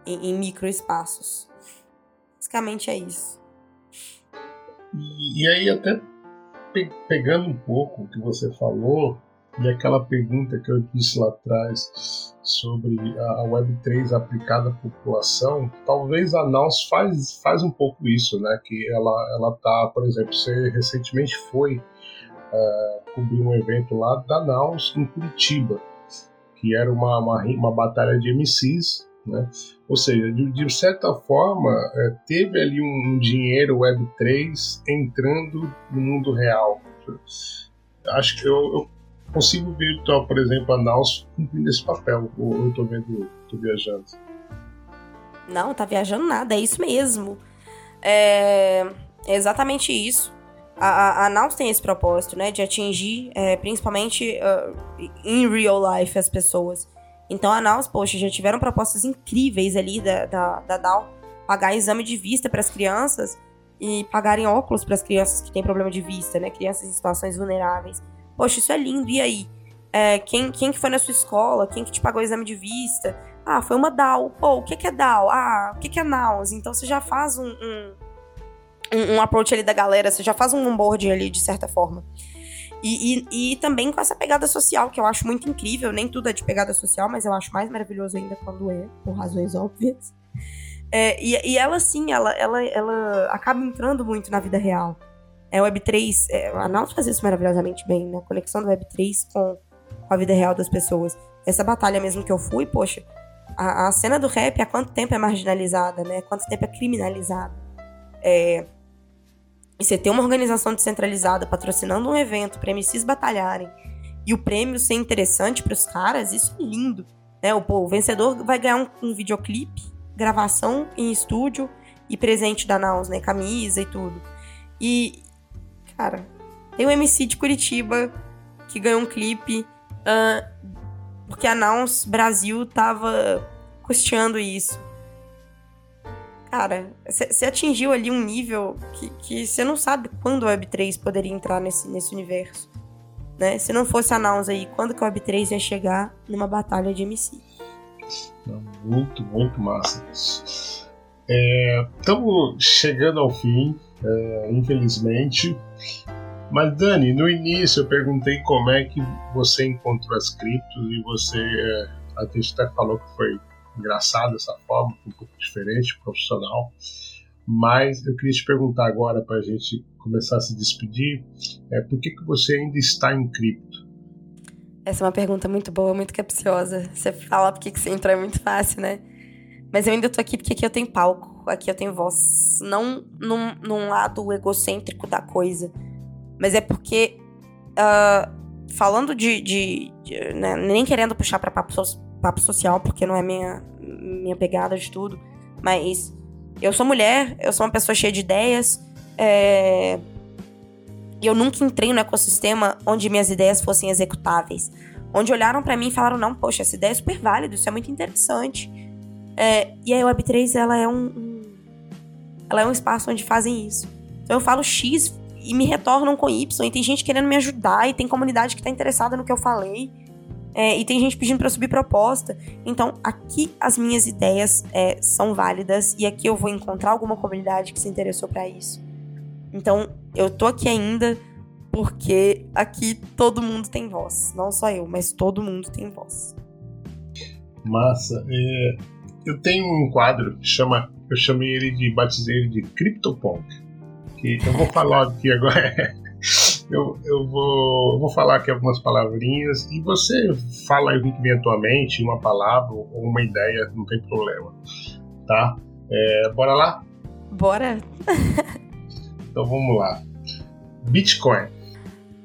Em, em microespaços. Basicamente é isso. E, e aí, até pe pegando um pouco o que você falou, e aquela pergunta que eu disse lá atrás sobre a Web3 aplicada à população, talvez a Naus faz, faz um pouco isso, né? Que ela, ela tá, por exemplo, você recentemente foi uh, cobrir um evento lá da Naus em Curitiba, que era uma, uma, uma batalha de MCs, né? Ou seja, de, de certa forma, é, teve ali um, um dinheiro Web3 entrando no mundo real. Acho que eu, eu consigo ver, então, por exemplo, a Naus cumprindo esse papel. Ou eu tô vendo, tô viajando. Não, tá viajando nada, é isso mesmo. É, é exatamente isso. A, a, Naus tem esse propósito, né? De atingir, é, principalmente uh, em real life, as pessoas. Então a Naus, poxa, já tiveram propostas incríveis ali da, da, da DAO. Pagar exame de vista para as crianças e pagarem óculos para as crianças que têm problema de vista, né? Crianças em situações vulneráveis. Poxa, isso é lindo, e aí? É, quem, quem que foi na sua escola? Quem que te pagou o exame de vista? Ah, foi uma DAO. Pô, o que, que é DAO? Ah, o que, que é NAUS? Então você já faz um, um, um, approach ali da galera, você já faz um onboarding ali, de certa forma. E, e, e, também com essa pegada social, que eu acho muito incrível. Nem tudo é de pegada social, mas eu acho mais maravilhoso ainda quando é, por razões óbvias. É, e, e ela, sim, ela, ela, ela acaba entrando muito na vida real. É, Web3, é, a Nautilus faz isso maravilhosamente bem, né? A conexão do Web3 com, com a vida real das pessoas. Essa batalha mesmo que eu fui, poxa, a, a cena do rap há quanto tempo é marginalizada, né? Quanto tempo é criminalizada. É, e você ter uma organização descentralizada patrocinando um evento para MCs batalharem e o prêmio ser interessante para os caras, isso é lindo. Né? O, pô, o vencedor vai ganhar um, um videoclipe, gravação em estúdio e presente da Naus, né? Camisa e tudo. E, Cara, tem um MC de Curitiba que ganhou um clipe uh, porque a Nouns Brasil tava custeando isso. Cara, você atingiu ali um nível que você não sabe quando a Web3 poderia entrar nesse, nesse universo. né? Se não fosse a Nouns aí, quando que o Web3 ia chegar numa batalha de MC? Muito, muito massa. Estamos é, chegando ao fim, é, infelizmente. Mas Dani, no início eu perguntei como é que você encontrou as criptos e você é, a gente até falou que foi engraçado dessa forma, um pouco diferente, profissional. Mas eu queria te perguntar agora para a gente começar a se despedir, é por que que você ainda está em cripto? Essa é uma pergunta muito boa, muito capciosa. Você fala porque que você entrou é muito fácil, né? Mas eu ainda tô aqui porque aqui eu tenho palco, aqui eu tenho voz. Não num, num lado egocêntrico da coisa, mas é porque, uh, falando de. de, de né, nem querendo puxar pra papo, papo social, porque não é minha, minha pegada de tudo, mas eu sou mulher, eu sou uma pessoa cheia de ideias, é, e eu nunca entrei no ecossistema onde minhas ideias fossem executáveis. Onde olharam para mim e falaram, não, poxa, essa ideia é super válida, isso é muito interessante. É, e a Web3, ela é um, um, ela é um espaço onde fazem isso. Então eu falo X e me retornam com Y, e tem gente querendo me ajudar, e tem comunidade que tá interessada no que eu falei. É, e tem gente pedindo para subir proposta. Então, aqui as minhas ideias é, são válidas e aqui eu vou encontrar alguma comunidade que se interessou para isso. Então, eu tô aqui ainda porque aqui todo mundo tem voz. Não só eu, mas todo mundo tem voz. Massa. É, eu tenho um quadro que chama. Eu chamei ele de. batizei ele de CryptoPunk. Que eu vou falar aqui agora. eu, eu, vou, eu vou falar aqui algumas palavrinhas e você fala o que vem à tua mente, uma palavra ou uma ideia, não tem problema. Tá? É, bora lá? Bora! Então vamos lá. Bitcoin.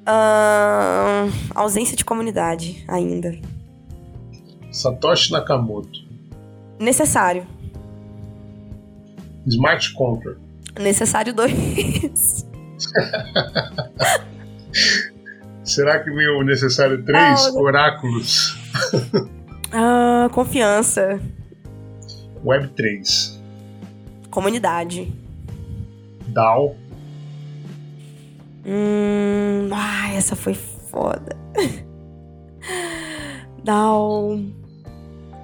Uh, ausência de comunidade ainda. Satoshi Nakamoto. Necessário. Smart Contract. Necessário dois. Será que meu necessário três? Ah, Oráculos. uh, confiança. Web 3. Comunidade. DAO. Hum, ah, essa foi foda. Down.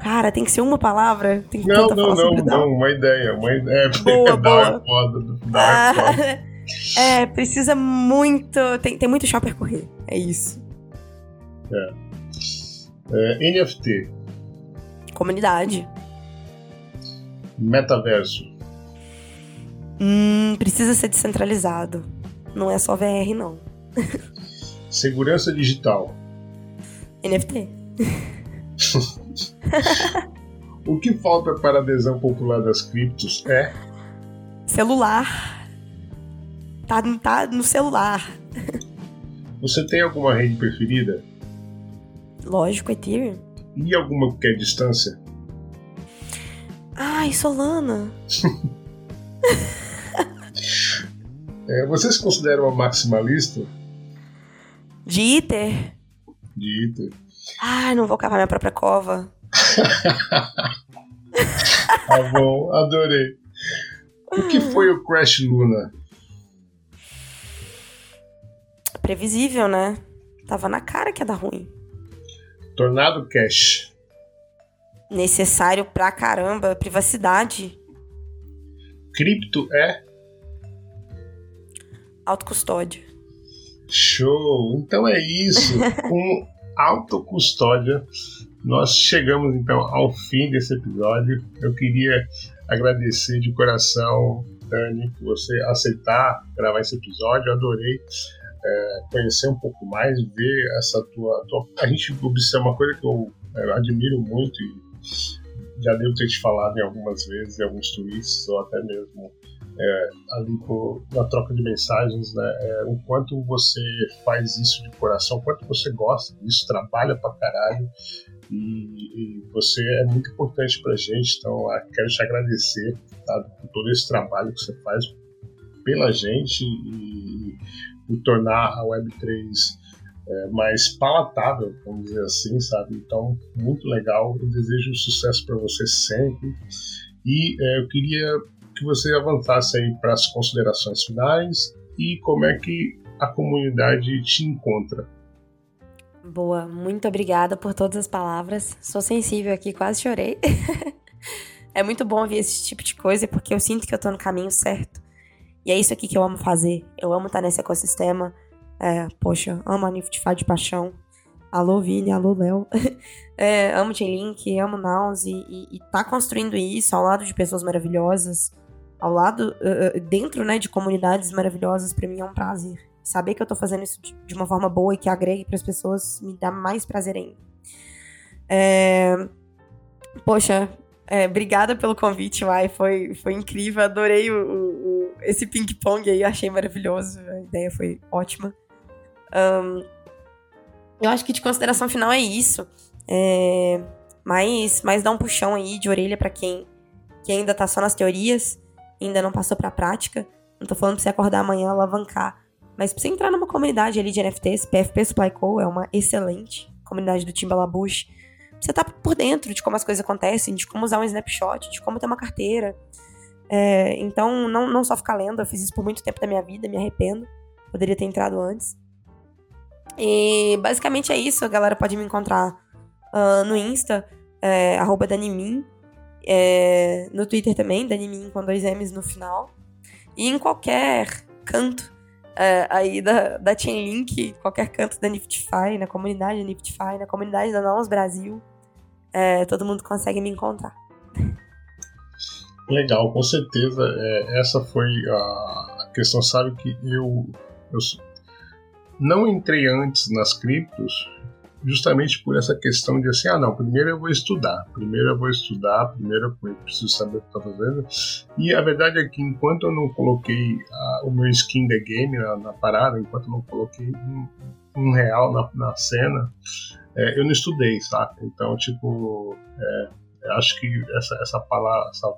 Cara, tem que ser uma palavra? Tem não, não, não, não, uma ideia, uma ideia. Boa, boa. É foda, ah, é, foda. é, precisa muito. Tem, tem muito chão a percorrer. É isso. É. é. NFT. Comunidade. Metaverso. Hum, precisa ser descentralizado. Não é só VR, não. Segurança digital. NFT. o que falta para a adesão popular das criptos é? Celular. Tá, tá no celular. Você tem alguma rede preferida? Lógico, Ethereum. E alguma que é distância? Ai, Solana. É, você se considera uma maximalista? De ITER? De ITER. Ai, não vou cavar minha própria cova. tá bom, adorei. O que foi o Crash Luna? Previsível, né? Tava na cara que ia dar ruim. Tornado Cash. Necessário pra caramba. Privacidade. Cripto é? autocustódia. Show! Então é isso. Com autocustódia, nós chegamos então ao fim desse episódio. Eu queria agradecer de coração, Dani, por você aceitar gravar esse episódio. Eu adorei é, conhecer um pouco mais, ver essa tua, tua. A gente observa uma coisa que eu, eu admiro muito e já devo ter te falado em algumas vezes, em alguns tweets, ou até mesmo é, ali na troca de mensagens, né? É, o quanto você faz isso de coração, o quanto você gosta disso, trabalha pra caralho e, e você é muito importante pra gente. Então, quero te agradecer tá, por todo esse trabalho que você faz pela gente e, e tornar a Web3 é, mais palatável, vamos dizer assim, sabe? Então, muito legal. Eu desejo sucesso para você sempre. E é, eu queria que você avançasse aí para as considerações finais e como é que a comunidade te encontra. Boa, muito obrigada por todas as palavras. Sou sensível aqui, quase chorei. é muito bom ouvir esse tipo de coisa porque eu sinto que eu tô no caminho certo. E é isso aqui que eu amo fazer. Eu amo estar nesse ecossistema. É, poxa, amo a Niftify de paixão. Alô, Vini, alô, Léo. é, amo Chainlink, amo Naus e, e, e tá construindo isso ao lado de pessoas maravilhosas, ao lado, uh, dentro, né, de comunidades maravilhosas, para mim é um prazer. Saber que eu tô fazendo isso de, uma forma boa e que agregue para as pessoas me dá mais prazer ainda. É... Poxa, é, obrigada pelo convite, Mai. Foi, foi incrível. Adorei o, o, esse ping-pong aí, achei maravilhoso. A ideia foi ótima. Um, eu acho que de consideração final é isso. É, mas, mas dá um puxão aí de orelha para quem, quem ainda tá só nas teorias, ainda não passou pra prática. Não tô falando pra você acordar amanhã, alavancar. Mas pra você entrar numa comunidade ali de NFTs, PFP Supply Co. é uma excelente comunidade do Timbalabush. Você tá por dentro de como as coisas acontecem, de como usar um snapshot, de como ter uma carteira. É, então, não, não só ficar lendo, eu fiz isso por muito tempo da minha vida, me arrependo. Poderia ter entrado antes. E basicamente é isso. A galera pode me encontrar uh, no Insta, é, Danimin. É, no Twitter também, Danimin com dois M's no final. E em qualquer canto é, aí da, da Chainlink, qualquer canto da Niftify, na comunidade da Niftify, na comunidade da Nós Brasil, é, todo mundo consegue me encontrar. Legal, com certeza. É, essa foi a questão. Sabe que eu, eu não entrei antes nas criptos justamente por essa questão de assim, ah não, primeiro eu vou estudar, primeiro eu vou estudar, primeiro eu preciso saber o que estou fazendo. E a verdade é que enquanto eu não coloquei ah, o meu skin the game na, na, parada, enquanto eu não coloquei um, um real na, na cena, é, eu não estudei, sabe? Então, tipo, é, acho que essa, essa palavra, essa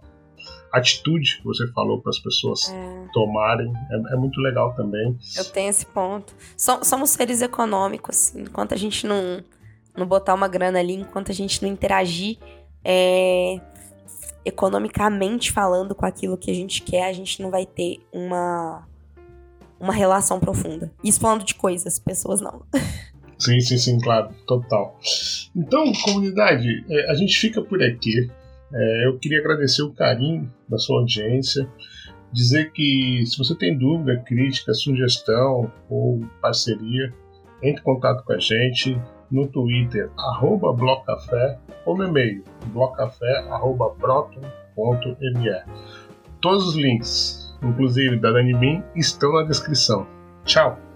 atitude que você falou para as pessoas é. tomarem é, é, muito legal também. Eu tenho esse ponto. somos seres econômicos. Enquanto a gente não, não botar uma grana ali, enquanto a gente não interagir é, economicamente falando com aquilo que a gente quer, a gente não vai ter uma, uma relação profunda. Isso falando de coisas, pessoas não. Sim, sim, sim, claro, total. Então, comunidade, é, a gente fica por aqui. É, eu queria agradecer o carinho da sua audiência, dizer que se você tem dúvida, crítica, sugestão ou parceria, entre em contato com a gente no Twitter, arroba Blocafé, ou no e-mail, blocafé.broton.me. Todos os links, inclusive da Danimin, estão na descrição. Tchau!